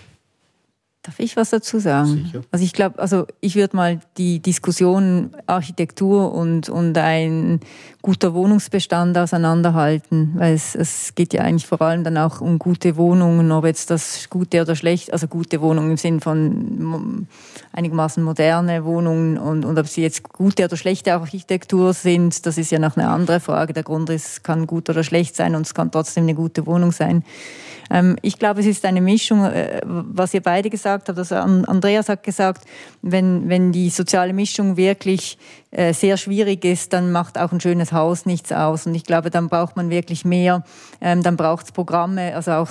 Darf ich was dazu sagen? Sicher. Also ich glaube, also ich würde mal die Diskussion Architektur und, und ein guter Wohnungsbestand auseinanderhalten, weil es, es geht ja eigentlich vor allem dann auch um gute Wohnungen, ob jetzt das gute oder schlecht, also gute Wohnungen im Sinn von einigermaßen moderne Wohnungen und, und ob sie jetzt gute oder schlechte Architektur sind, das ist ja noch eine andere Frage. Der Grundriss kann gut oder schlecht sein und es kann trotzdem eine gute Wohnung sein. Ähm, ich glaube, es ist eine Mischung, äh, was ihr beide gesagt habt. Also Andreas hat gesagt, wenn, wenn die soziale Mischung wirklich äh, sehr schwierig ist, dann macht auch ein schönes Haus nichts aus. Und ich glaube, dann braucht man wirklich mehr. Ähm, dann braucht es Programme, also auch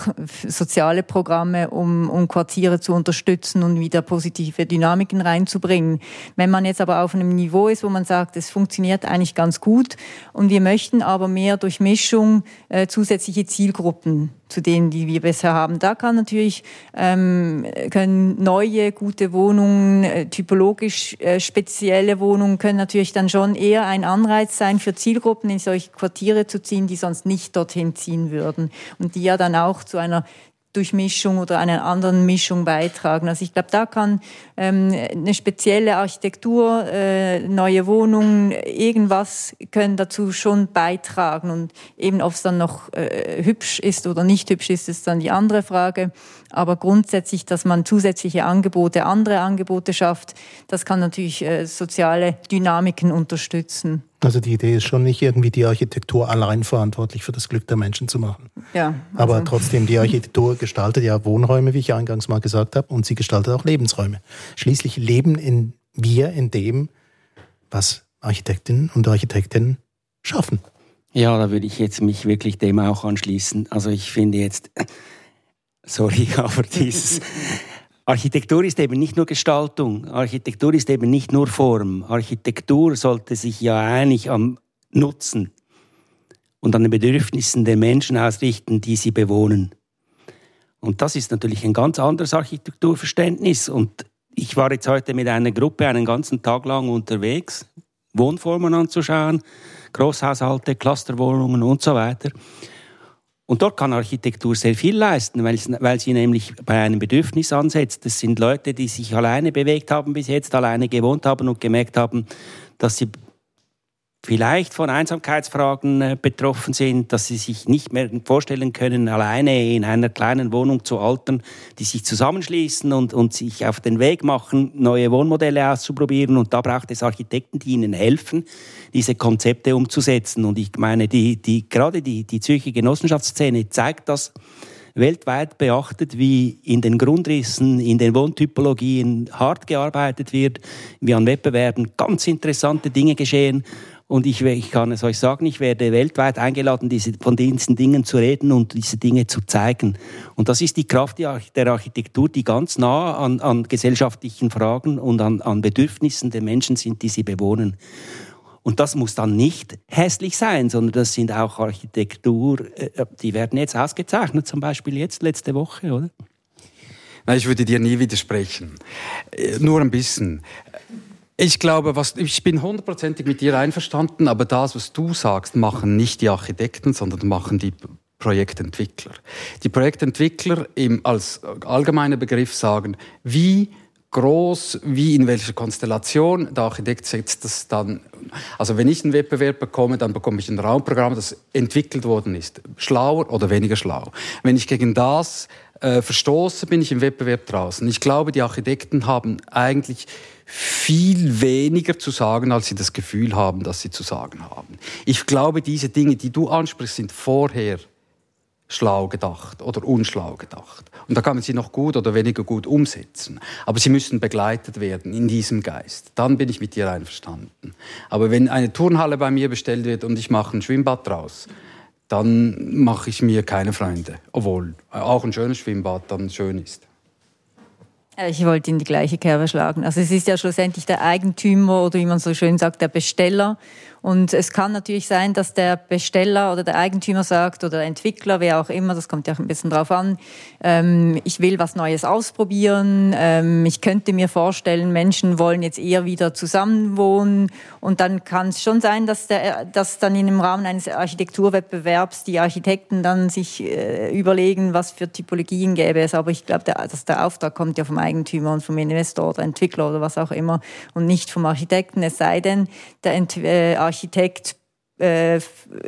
soziale Programme, um, um Quartiere zu unterstützen und wieder positive Dynamiken reinzubringen. Wenn man jetzt aber auf einem Niveau ist, wo man sagt, es funktioniert eigentlich ganz gut und wir möchten aber mehr durch Mischung äh, zusätzliche Zielgruppen zu denen, die wir bisher haben. Da kann natürlich ähm, können neue gute Wohnungen, äh, typologisch äh, spezielle Wohnungen können natürlich dann schon eher ein Anreiz sein für Zielgruppen, in solche Quartiere zu ziehen, die sonst nicht dorthin ziehen würden und die ja dann auch zu einer Durchmischung oder einer anderen Mischung beitragen. Also ich glaube, da kann ähm, eine spezielle Architektur, äh, neue Wohnungen, irgendwas können dazu schon beitragen. Und eben, ob es dann noch äh, hübsch ist oder nicht hübsch ist, ist dann die andere Frage. Aber grundsätzlich, dass man zusätzliche Angebote, andere Angebote schafft, das kann natürlich äh, soziale Dynamiken unterstützen. Also die Idee ist schon nicht irgendwie die Architektur allein verantwortlich für das Glück der Menschen zu machen. Ja. Also Aber trotzdem, die Architektur gestaltet ja Wohnräume, wie ich eingangs mal gesagt habe, und sie gestaltet auch Lebensräume. Schließlich leben in, wir in dem, was Architektinnen und Architekten schaffen. Ja, da würde ich jetzt mich wirklich dem auch anschließen. Also ich finde jetzt, sorry, (laughs) aber dieses Architektur ist eben nicht nur Gestaltung, Architektur ist eben nicht nur Form. Architektur sollte sich ja eigentlich am Nutzen und an den Bedürfnissen der Menschen ausrichten, die sie bewohnen. Und das ist natürlich ein ganz anderes Architekturverständnis. Und ich war jetzt heute mit einer Gruppe einen ganzen Tag lang unterwegs, Wohnformen anzuschauen, Großhaushalte, Clusterwohnungen und so weiter. Und dort kann Architektur sehr viel leisten, weil, weil sie nämlich bei einem Bedürfnis ansetzt. Das sind Leute, die sich alleine bewegt haben bis jetzt, alleine gewohnt haben und gemerkt haben, dass sie vielleicht von Einsamkeitsfragen äh, betroffen sind, dass sie sich nicht mehr vorstellen können, alleine in einer kleinen Wohnung zu altern, die sich zusammenschließen und, und sich auf den Weg machen, neue Wohnmodelle auszuprobieren. Und da braucht es Architekten, die ihnen helfen, diese Konzepte umzusetzen. Und ich meine, die, die, gerade die, die Zürcher Genossenschaftsszene zeigt das weltweit beachtet, wie in den Grundrissen, in den Wohntypologien hart gearbeitet wird, wie an Wettbewerben ganz interessante Dinge geschehen. Und ich, ich, kann es euch sagen, ich werde weltweit eingeladen, diese, von diesen Dingen zu reden und diese Dinge zu zeigen. Und das ist die Kraft der Architektur, die ganz nah an, an gesellschaftlichen Fragen und an, an Bedürfnissen der Menschen sind, die sie bewohnen. Und das muss dann nicht hässlich sein, sondern das sind auch Architektur, äh, die werden jetzt ausgezeichnet, zum Beispiel jetzt letzte Woche, oder? Nein, ich würde dir nie widersprechen. Äh, nur ein bisschen. Ich glaube, was, ich bin hundertprozentig mit dir einverstanden, aber das, was du sagst, machen nicht die Architekten, sondern machen die Projektentwickler. Die Projektentwickler im, als allgemeiner Begriff sagen, wie groß, wie in welcher Konstellation. Der Architekt setzt das dann. Also wenn ich einen Wettbewerb bekomme, dann bekomme ich ein Raumprogramm, das entwickelt worden ist. Schlauer oder weniger schlau. Wenn ich gegen das äh, verstoße, bin ich im Wettbewerb draußen. Ich glaube, die Architekten haben eigentlich viel weniger zu sagen, als sie das Gefühl haben, dass sie zu sagen haben. Ich glaube, diese Dinge, die du ansprichst, sind vorher schlau gedacht oder unschlau gedacht. Und da kann man sie noch gut oder weniger gut umsetzen. Aber sie müssen begleitet werden in diesem Geist. Dann bin ich mit dir einverstanden. Aber wenn eine Turnhalle bei mir bestellt wird und ich mache ein Schwimmbad draus, dann mache ich mir keine Freunde. Obwohl auch ein schönes Schwimmbad dann schön ist. Ich wollte in die gleiche Kerbe schlagen. Also es ist ja schlussendlich der Eigentümer oder wie man so schön sagt, der Besteller und es kann natürlich sein, dass der Besteller oder der Eigentümer sagt oder der Entwickler, wer auch immer, das kommt ja auch ein bisschen drauf an, ähm, ich will was Neues ausprobieren. Ähm, ich könnte mir vorstellen, Menschen wollen jetzt eher wieder zusammenwohnen. Und dann kann es schon sein, dass, der, dass dann im Rahmen eines Architekturwettbewerbs die Architekten dann sich äh, überlegen, was für Typologien gäbe es. Aber ich glaube, der, dass der Auftrag kommt ja vom Eigentümer und vom Investor oder Entwickler oder was auch immer und nicht vom Architekten. Es sei denn, der Ent äh, Architekt äh,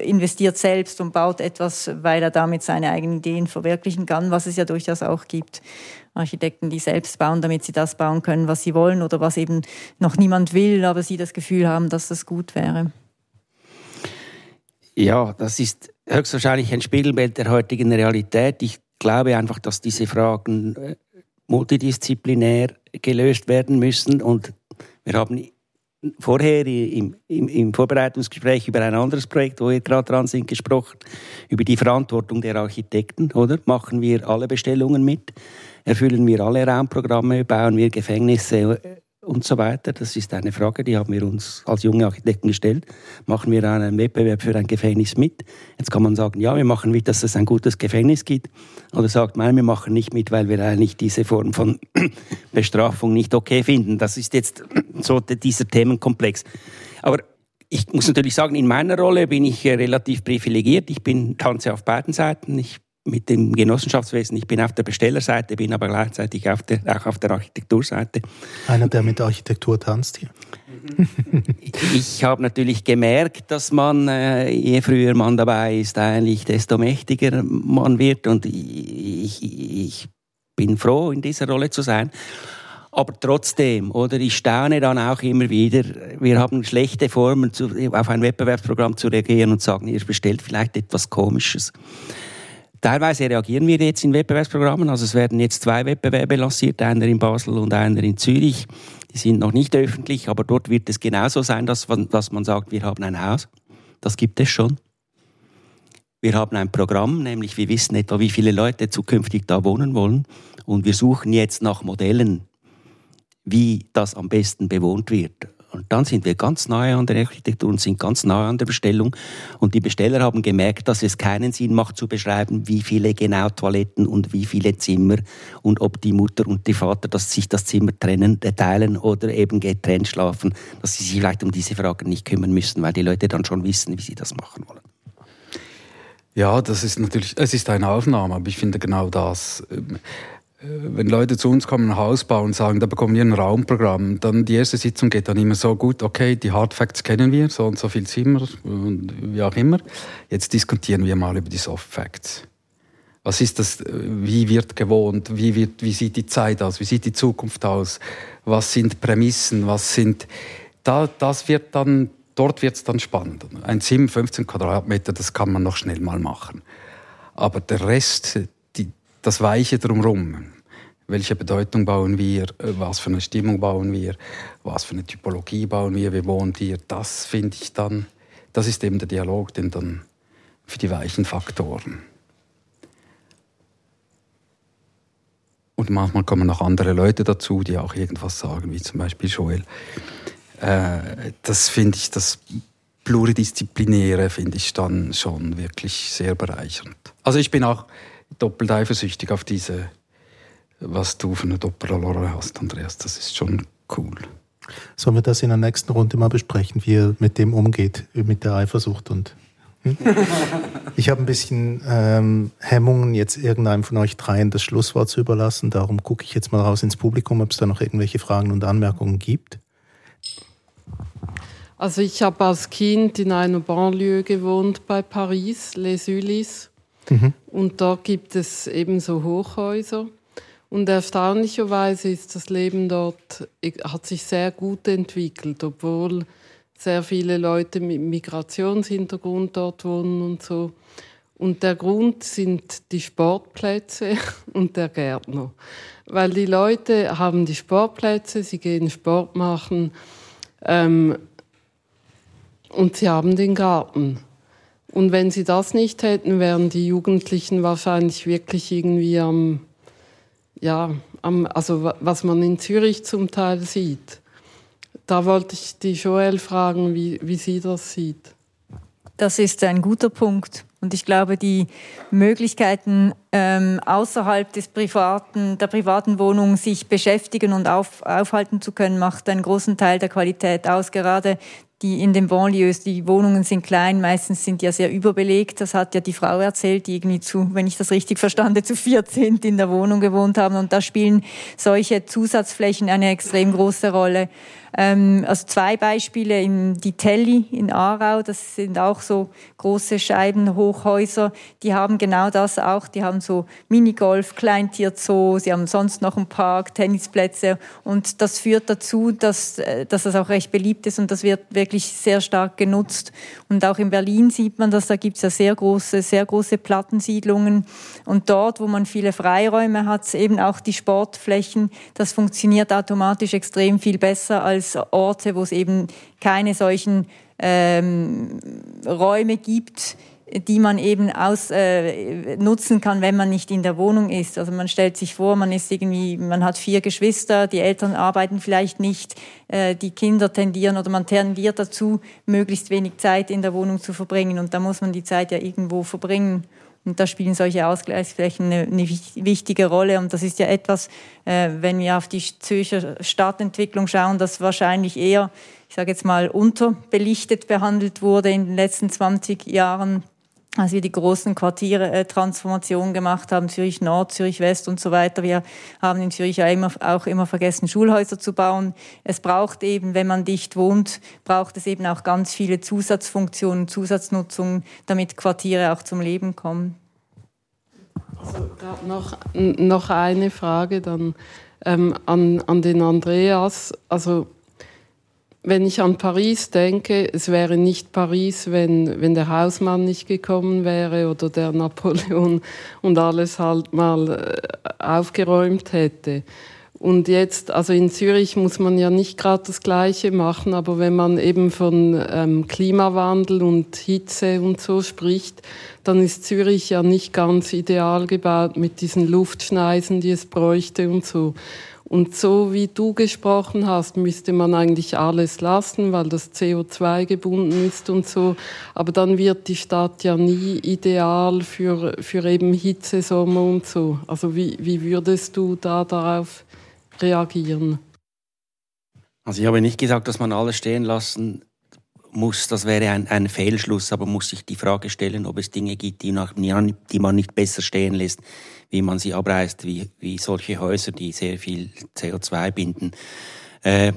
investiert selbst und baut etwas, weil er damit seine eigenen Ideen verwirklichen kann, was es ja durchaus auch gibt. Architekten, die selbst bauen, damit sie das bauen können, was sie wollen oder was eben noch niemand will, aber sie das Gefühl haben, dass das gut wäre. Ja, das ist höchstwahrscheinlich ein Spiegelbild der heutigen Realität. Ich glaube einfach, dass diese Fragen äh, multidisziplinär gelöst werden müssen und wir haben vorher im, im, im, Vorbereitungsgespräch über ein anderes Projekt, wo wir gerade dran sind, gesprochen, über die Verantwortung der Architekten, oder? Machen wir alle Bestellungen mit? Erfüllen wir alle Raumprogramme? Bauen wir Gefängnisse und so weiter. Das ist eine Frage, die haben wir uns als junge Architekten gestellt. Machen wir einen Wettbewerb für ein Gefängnis mit? Jetzt kann man sagen, ja, wir machen mit, dass es ein gutes Gefängnis gibt. Oder sagt man, wir machen nicht mit, weil wir eigentlich diese Form von (clears throat) Bestrafung nicht okay finden. Das ist jetzt (clears throat) so dieser Themenkomplex. Aber ich muss natürlich sagen, in meiner Rolle bin ich relativ privilegiert. Ich bin tanze auf beiden Seiten. Ich mit dem Genossenschaftswesen. Ich bin auf der Bestellerseite, bin aber gleichzeitig auf der, auch auf der Architekturseite. Einer, der mit der Architektur tanzt hier. (laughs) ich habe natürlich gemerkt, dass man, äh, je früher man dabei ist, eigentlich desto mächtiger man wird. Und ich, ich bin froh, in dieser Rolle zu sein. Aber trotzdem, oder ich staune dann auch immer wieder, wir haben schlechte Formen, auf ein Wettbewerbsprogramm zu reagieren und sagen, ihr bestellt vielleicht etwas Komisches. Teilweise reagieren wir jetzt in Wettbewerbsprogrammen. Also es werden jetzt zwei Wettbewerbe lanciert, einer in Basel und einer in Zürich. Die sind noch nicht öffentlich, aber dort wird es genauso sein, dass, dass man sagt, wir haben ein Haus. Das gibt es schon. Wir haben ein Programm, nämlich wir wissen etwa, wie viele Leute zukünftig da wohnen wollen. Und wir suchen jetzt nach Modellen, wie das am besten bewohnt wird. Und dann sind wir ganz nahe an der Architektur und sind ganz nahe an der Bestellung. Und die Besteller haben gemerkt, dass es keinen Sinn macht zu beschreiben, wie viele genau Toiletten und wie viele Zimmer und ob die Mutter und die Vater dass sich das Zimmer trennen, äh, teilen oder eben getrennt schlafen, dass sie sich vielleicht um diese Fragen nicht kümmern müssen, weil die Leute dann schon wissen, wie sie das machen wollen. Ja, das ist natürlich, es ist eine Aufnahme, aber ich finde genau das. Ähm, wenn Leute zu uns kommen, ein Haus bauen und sagen, da bekommen wir ein Raumprogramm, dann die erste Sitzung geht dann immer so gut, okay, die Hard Facts kennen wir, so und so viel Zimmer und wie auch immer. Jetzt diskutieren wir mal über die Soft Facts. Was ist das? Wie wird gewohnt? Wie, wird, wie sieht die Zeit aus? Wie sieht die Zukunft aus? Was sind Prämissen? Was sind, da, das wird dann, dort wird es dann spannend. Ein Zimmer, 15 Quadratmeter, das kann man noch schnell mal machen. Aber der Rest, das Weiche drumherum. Welche Bedeutung bauen wir? Was für eine Stimmung bauen wir? Was für eine Typologie bauen wir? Wie wohnen wir? Das finde ich dann, das ist eben der Dialog, den dann für die weichen Faktoren. Und manchmal kommen noch andere Leute dazu, die auch irgendwas sagen, wie zum Beispiel Joel. Äh, das finde ich, das Pluridisziplinäre finde ich dann schon wirklich sehr bereichernd. Also ich bin auch doppelt eifersüchtig auf diese, was du für eine Doppelrolle hast, Andreas. Das ist schon cool. Sollen wir das in der nächsten Runde mal besprechen, wie er mit dem umgeht, mit der Eifersucht und hm? (laughs) ich habe ein bisschen ähm, Hemmungen, jetzt irgendeinem von euch dreien das Schlusswort zu überlassen. Darum gucke ich jetzt mal raus ins Publikum, ob es da noch irgendwelche Fragen und Anmerkungen gibt. Also ich habe als Kind in einer Banlieue gewohnt bei Paris, Les Ulis. Mhm. Und dort gibt es eben so Hochhäuser. Und erstaunlicherweise ist das Leben dort, hat sich sehr gut entwickelt, obwohl sehr viele Leute mit Migrationshintergrund dort wohnen und so. Und der Grund sind die Sportplätze (laughs) und der Gärtner. Weil die Leute haben die Sportplätze, sie gehen Sport machen ähm, und sie haben den Garten. Und wenn sie das nicht hätten, wären die Jugendlichen wahrscheinlich wirklich irgendwie am, ja, am, also was man in Zürich zum Teil sieht. Da wollte ich die Joel fragen, wie, wie sie das sieht. Das ist ein guter Punkt. Und ich glaube, die Möglichkeiten ähm, außerhalb des privaten, der privaten Wohnung sich beschäftigen und auf, aufhalten zu können, macht einen großen Teil der Qualität aus. Gerade die in den Banlieues, die Wohnungen sind klein, meistens sind ja sehr überbelegt. Das hat ja die Frau erzählt, die irgendwie zu, wenn ich das richtig verstande, zu 14 in der Wohnung gewohnt haben. Und da spielen solche Zusatzflächen eine extrem große Rolle. Ähm, also zwei Beispiele in die Telly in Aarau, das sind auch so große Scheibenhochhäuser, die haben genau das auch, die haben so Minigolf, Kleintierzoo, sie haben sonst noch einen Park, Tennisplätze. Und das führt dazu, dass, äh, dass das auch recht beliebt ist und das wird wirklich sehr stark genutzt. Und auch in Berlin sieht man das, da gibt es ja sehr große, sehr große Plattensiedlungen. Und dort, wo man viele Freiräume hat, eben auch die Sportflächen, das funktioniert automatisch extrem viel besser als als Orte, wo es eben keine solchen ähm, Räume gibt, die man eben aus, äh, nutzen kann, wenn man nicht in der Wohnung ist. Also man stellt sich vor, man ist irgendwie, man hat vier Geschwister, die Eltern arbeiten vielleicht nicht, äh, die Kinder tendieren oder man tendiert dazu, möglichst wenig Zeit in der Wohnung zu verbringen und da muss man die Zeit ja irgendwo verbringen. Und da spielen solche Ausgleichsflächen eine, eine wichtige Rolle. Und das ist ja etwas, äh, wenn wir auf die Zürcher Stadtentwicklung schauen, das wahrscheinlich eher, ich sage jetzt mal, unterbelichtet behandelt wurde in den letzten 20 Jahren als wir die großen Quartiere äh, gemacht haben, Zürich Nord, Zürich West und so weiter. Wir haben in Zürich ja immer, auch immer vergessen, Schulhäuser zu bauen. Es braucht eben, wenn man dicht wohnt, braucht es eben auch ganz viele Zusatzfunktionen, Zusatznutzungen, damit Quartiere auch zum Leben kommen. Also noch, noch eine Frage dann ähm, an, an den Andreas. Also wenn ich an Paris denke, es wäre nicht Paris, wenn, wenn der Hausmann nicht gekommen wäre oder der Napoleon und alles halt mal äh, aufgeräumt hätte. Und jetzt, also in Zürich muss man ja nicht gerade das Gleiche machen, aber wenn man eben von ähm, Klimawandel und Hitze und so spricht, dann ist Zürich ja nicht ganz ideal gebaut mit diesen Luftschneisen, die es bräuchte und so. Und so wie du gesprochen hast, müsste man eigentlich alles lassen, weil das CO2 gebunden ist und so. Aber dann wird die Stadt ja nie ideal für, für eben Hitze, Sommer und so. Also wie, wie würdest du da darauf reagieren? Also ich habe nicht gesagt, dass man alles stehen lassen muss, das wäre ein, ein Fehlschluss, aber muss sich die Frage stellen, ob es Dinge gibt, die, nach, die man nicht besser stehen lässt wie man sie abreißt, wie, wie solche Häuser, die sehr viel CO2 binden. Äh,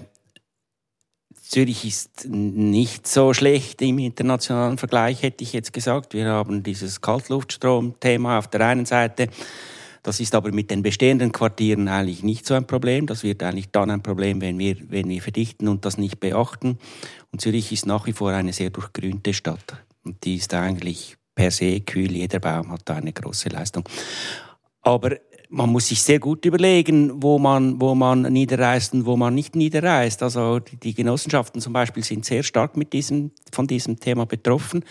Zürich ist nicht so schlecht im internationalen Vergleich, hätte ich jetzt gesagt. Wir haben dieses Kaltluftstrom-Thema auf der einen Seite. Das ist aber mit den bestehenden Quartieren eigentlich nicht so ein Problem. Das wird eigentlich dann ein Problem, wenn wir, wenn wir verdichten und das nicht beachten. Und Zürich ist nach wie vor eine sehr durchgrünte Stadt. Und die ist eigentlich per se kühl. Jeder Baum hat da eine große Leistung. Aber man muss sich sehr gut überlegen, wo man, wo man niederreist und wo man nicht niederreist. Also die Genossenschaften zum Beispiel sind sehr stark mit diesem, von diesem Thema betroffen.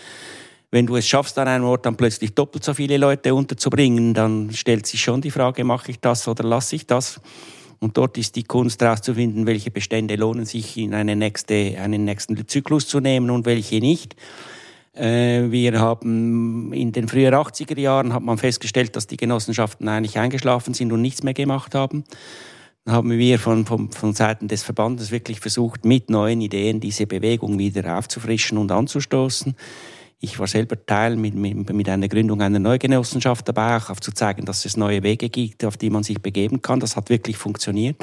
Wenn du es schaffst, an einem Ort dann plötzlich doppelt so viele Leute unterzubringen, dann stellt sich schon die Frage, mache ich das oder lasse ich das? Und dort ist die Kunst herauszufinden, welche Bestände lohnen sich in eine nächste, einen nächsten Zyklus zu nehmen und welche nicht. Äh, wir haben in den frühen 80er Jahren hat man festgestellt, dass die Genossenschaften eigentlich eingeschlafen sind und nichts mehr gemacht haben. Dann haben wir von, von, von Seiten des Verbandes wirklich versucht, mit neuen Ideen diese Bewegung wieder aufzufrischen und anzustoßen. Ich war selber Teil mit, mit, mit einer Gründung einer Neugenossenschaft dabei, auch aufzuzeigen, dass es neue Wege gibt, auf die man sich begeben kann. Das hat wirklich funktioniert.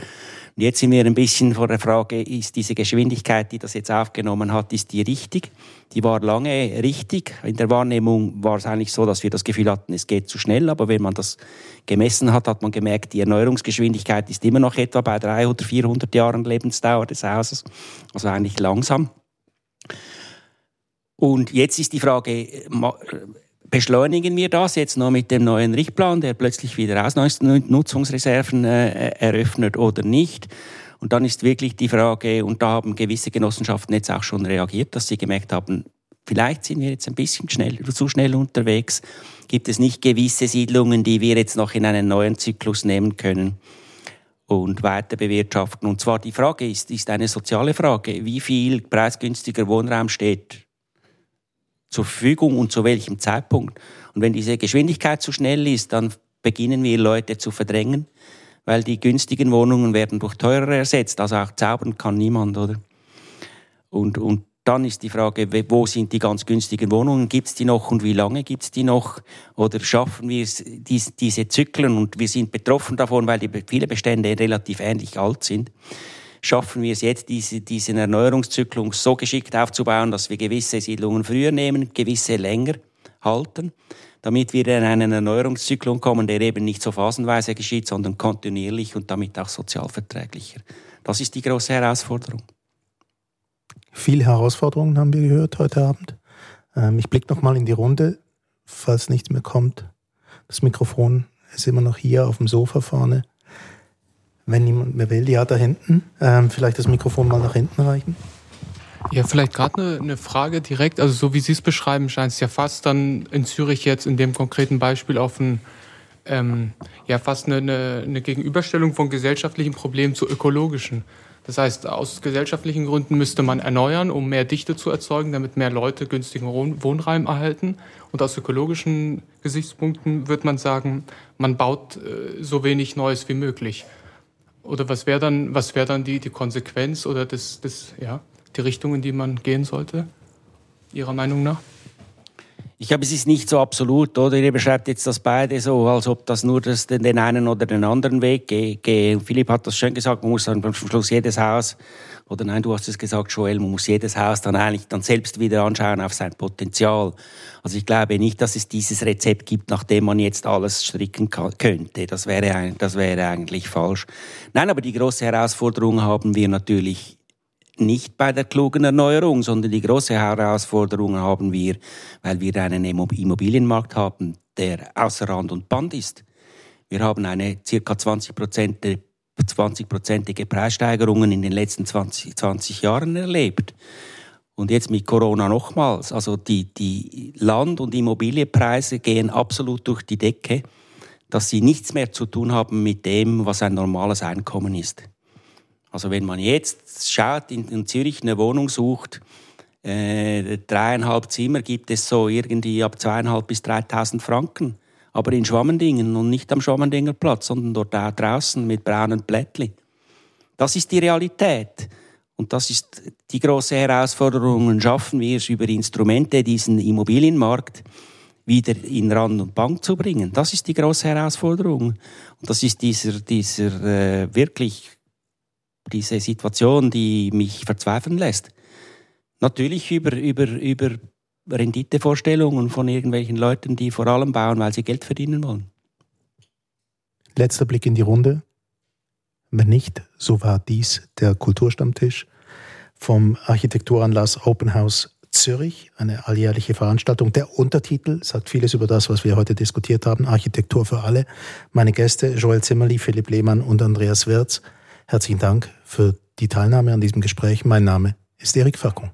Und jetzt sind wir ein bisschen vor der Frage, ist diese Geschwindigkeit, die das jetzt aufgenommen hat, ist die richtig? Die war lange richtig. In der Wahrnehmung war es eigentlich so, dass wir das Gefühl hatten, es geht zu schnell. Aber wenn man das gemessen hat, hat man gemerkt, die Erneuerungsgeschwindigkeit ist immer noch etwa bei 300 oder 400 Jahren Lebensdauer des Hauses. Also eigentlich langsam. Und jetzt ist die Frage, beschleunigen wir das jetzt noch mit dem neuen Richtplan, der plötzlich wieder Ausnutzungsreserven äh, eröffnet oder nicht. Und dann ist wirklich die Frage, und da haben gewisse Genossenschaften jetzt auch schon reagiert, dass sie gemerkt haben, vielleicht sind wir jetzt ein bisschen schnell, zu schnell unterwegs. Gibt es nicht gewisse Siedlungen, die wir jetzt noch in einen neuen Zyklus nehmen können und weiter bewirtschaften? Und zwar die Frage ist, ist eine soziale Frage. Wie viel preisgünstiger Wohnraum steht zur Verfügung und zu welchem Zeitpunkt? Und wenn diese Geschwindigkeit zu schnell ist, dann beginnen wir Leute zu verdrängen weil die günstigen Wohnungen werden durch teurere ersetzt. Also auch zaubern kann niemand, oder? Und, und dann ist die Frage, wo sind die ganz günstigen Wohnungen? Gibt es die noch und wie lange gibt es die noch? Oder schaffen wir es, dies, diese Zyklen? Und wir sind betroffen davon, weil die, viele Bestände relativ ähnlich alt sind. Schaffen wir es jetzt, diese, diesen Erneuerungszyklus so geschickt aufzubauen, dass wir gewisse Siedlungen früher nehmen, gewisse länger halten? damit wir in einen Erneuerungszyklus kommen, der eben nicht so phasenweise geschieht, sondern kontinuierlich und damit auch sozial verträglicher. Das ist die große Herausforderung. Viele Herausforderungen haben wir gehört heute Abend. Ähm, ich blicke nochmal in die Runde, falls nichts mehr kommt. Das Mikrofon ist immer noch hier auf dem Sofa vorne. Wenn niemand mehr will, ja, da hinten. Ähm, vielleicht das Mikrofon mal nach hinten reichen. Ja, vielleicht gerade eine, eine Frage direkt. Also so wie Sie es beschreiben, scheint es ja fast dann in Zürich jetzt in dem konkreten Beispiel auf ein ähm, ja fast eine, eine, eine Gegenüberstellung von gesellschaftlichen Problemen zu ökologischen. Das heißt, aus gesellschaftlichen Gründen müsste man erneuern, um mehr Dichte zu erzeugen, damit mehr Leute günstigen Wohnraum erhalten. Und aus ökologischen Gesichtspunkten wird man sagen, man baut äh, so wenig Neues wie möglich. Oder was wäre dann, was wäre dann die, die Konsequenz oder das, das, ja? die Richtung, in die man gehen sollte, Ihrer Meinung nach? Ich glaube, es ist nicht so absolut, oder? Ihr beschreibt jetzt das beide so, als ob das nur das, den einen oder den anderen Weg gehe. Philipp hat das schön gesagt, man muss dann am Schluss jedes Haus, oder nein, du hast es gesagt, Joel, man muss jedes Haus dann eigentlich dann selbst wieder anschauen auf sein Potenzial. Also ich glaube nicht, dass es dieses Rezept gibt, nach dem man jetzt alles stricken könnte. Das wäre, das wäre eigentlich falsch. Nein, aber die große Herausforderung haben wir natürlich nicht bei der klugen Erneuerung, sondern die große Herausforderung haben wir, weil wir einen Immobilienmarkt haben, der außer Rand und Band ist. Wir haben eine circa 20-prozentige 20 Preissteigerungen in den letzten 20, 20 Jahren erlebt. Und jetzt mit Corona nochmals. Also die, die Land- und Immobilienpreise gehen absolut durch die Decke, dass sie nichts mehr zu tun haben mit dem, was ein normales Einkommen ist. Also wenn man jetzt schaut, in, in Zürich eine Wohnung sucht, äh, dreieinhalb Zimmer gibt es so irgendwie ab zweieinhalb bis 3.000 Franken. Aber in Schwammendingen und nicht am Schwammendinger Platz, sondern dort auch draußen mit braunen Blättli. Das ist die Realität. Und das ist die große Herausforderung. Schaffen wir es über Instrumente, diesen Immobilienmarkt wieder in Rand und Bank zu bringen? Das ist die große Herausforderung. Und das ist dieser, dieser äh, wirklich diese Situation, die mich verzweifeln lässt. Natürlich über, über, über Renditevorstellungen von irgendwelchen Leuten, die vor allem bauen, weil sie Geld verdienen wollen. Letzter Blick in die Runde. Wenn nicht, so war dies der Kulturstammtisch vom Architekturanlass Open House Zürich, eine alljährliche Veranstaltung. Der Untertitel sagt vieles über das, was wir heute diskutiert haben. Architektur für alle. Meine Gäste Joel Zimmerli, Philipp Lehmann und Andreas Wirz. Herzlichen Dank für die Teilnahme an diesem Gespräch. Mein Name ist Erik Fackung.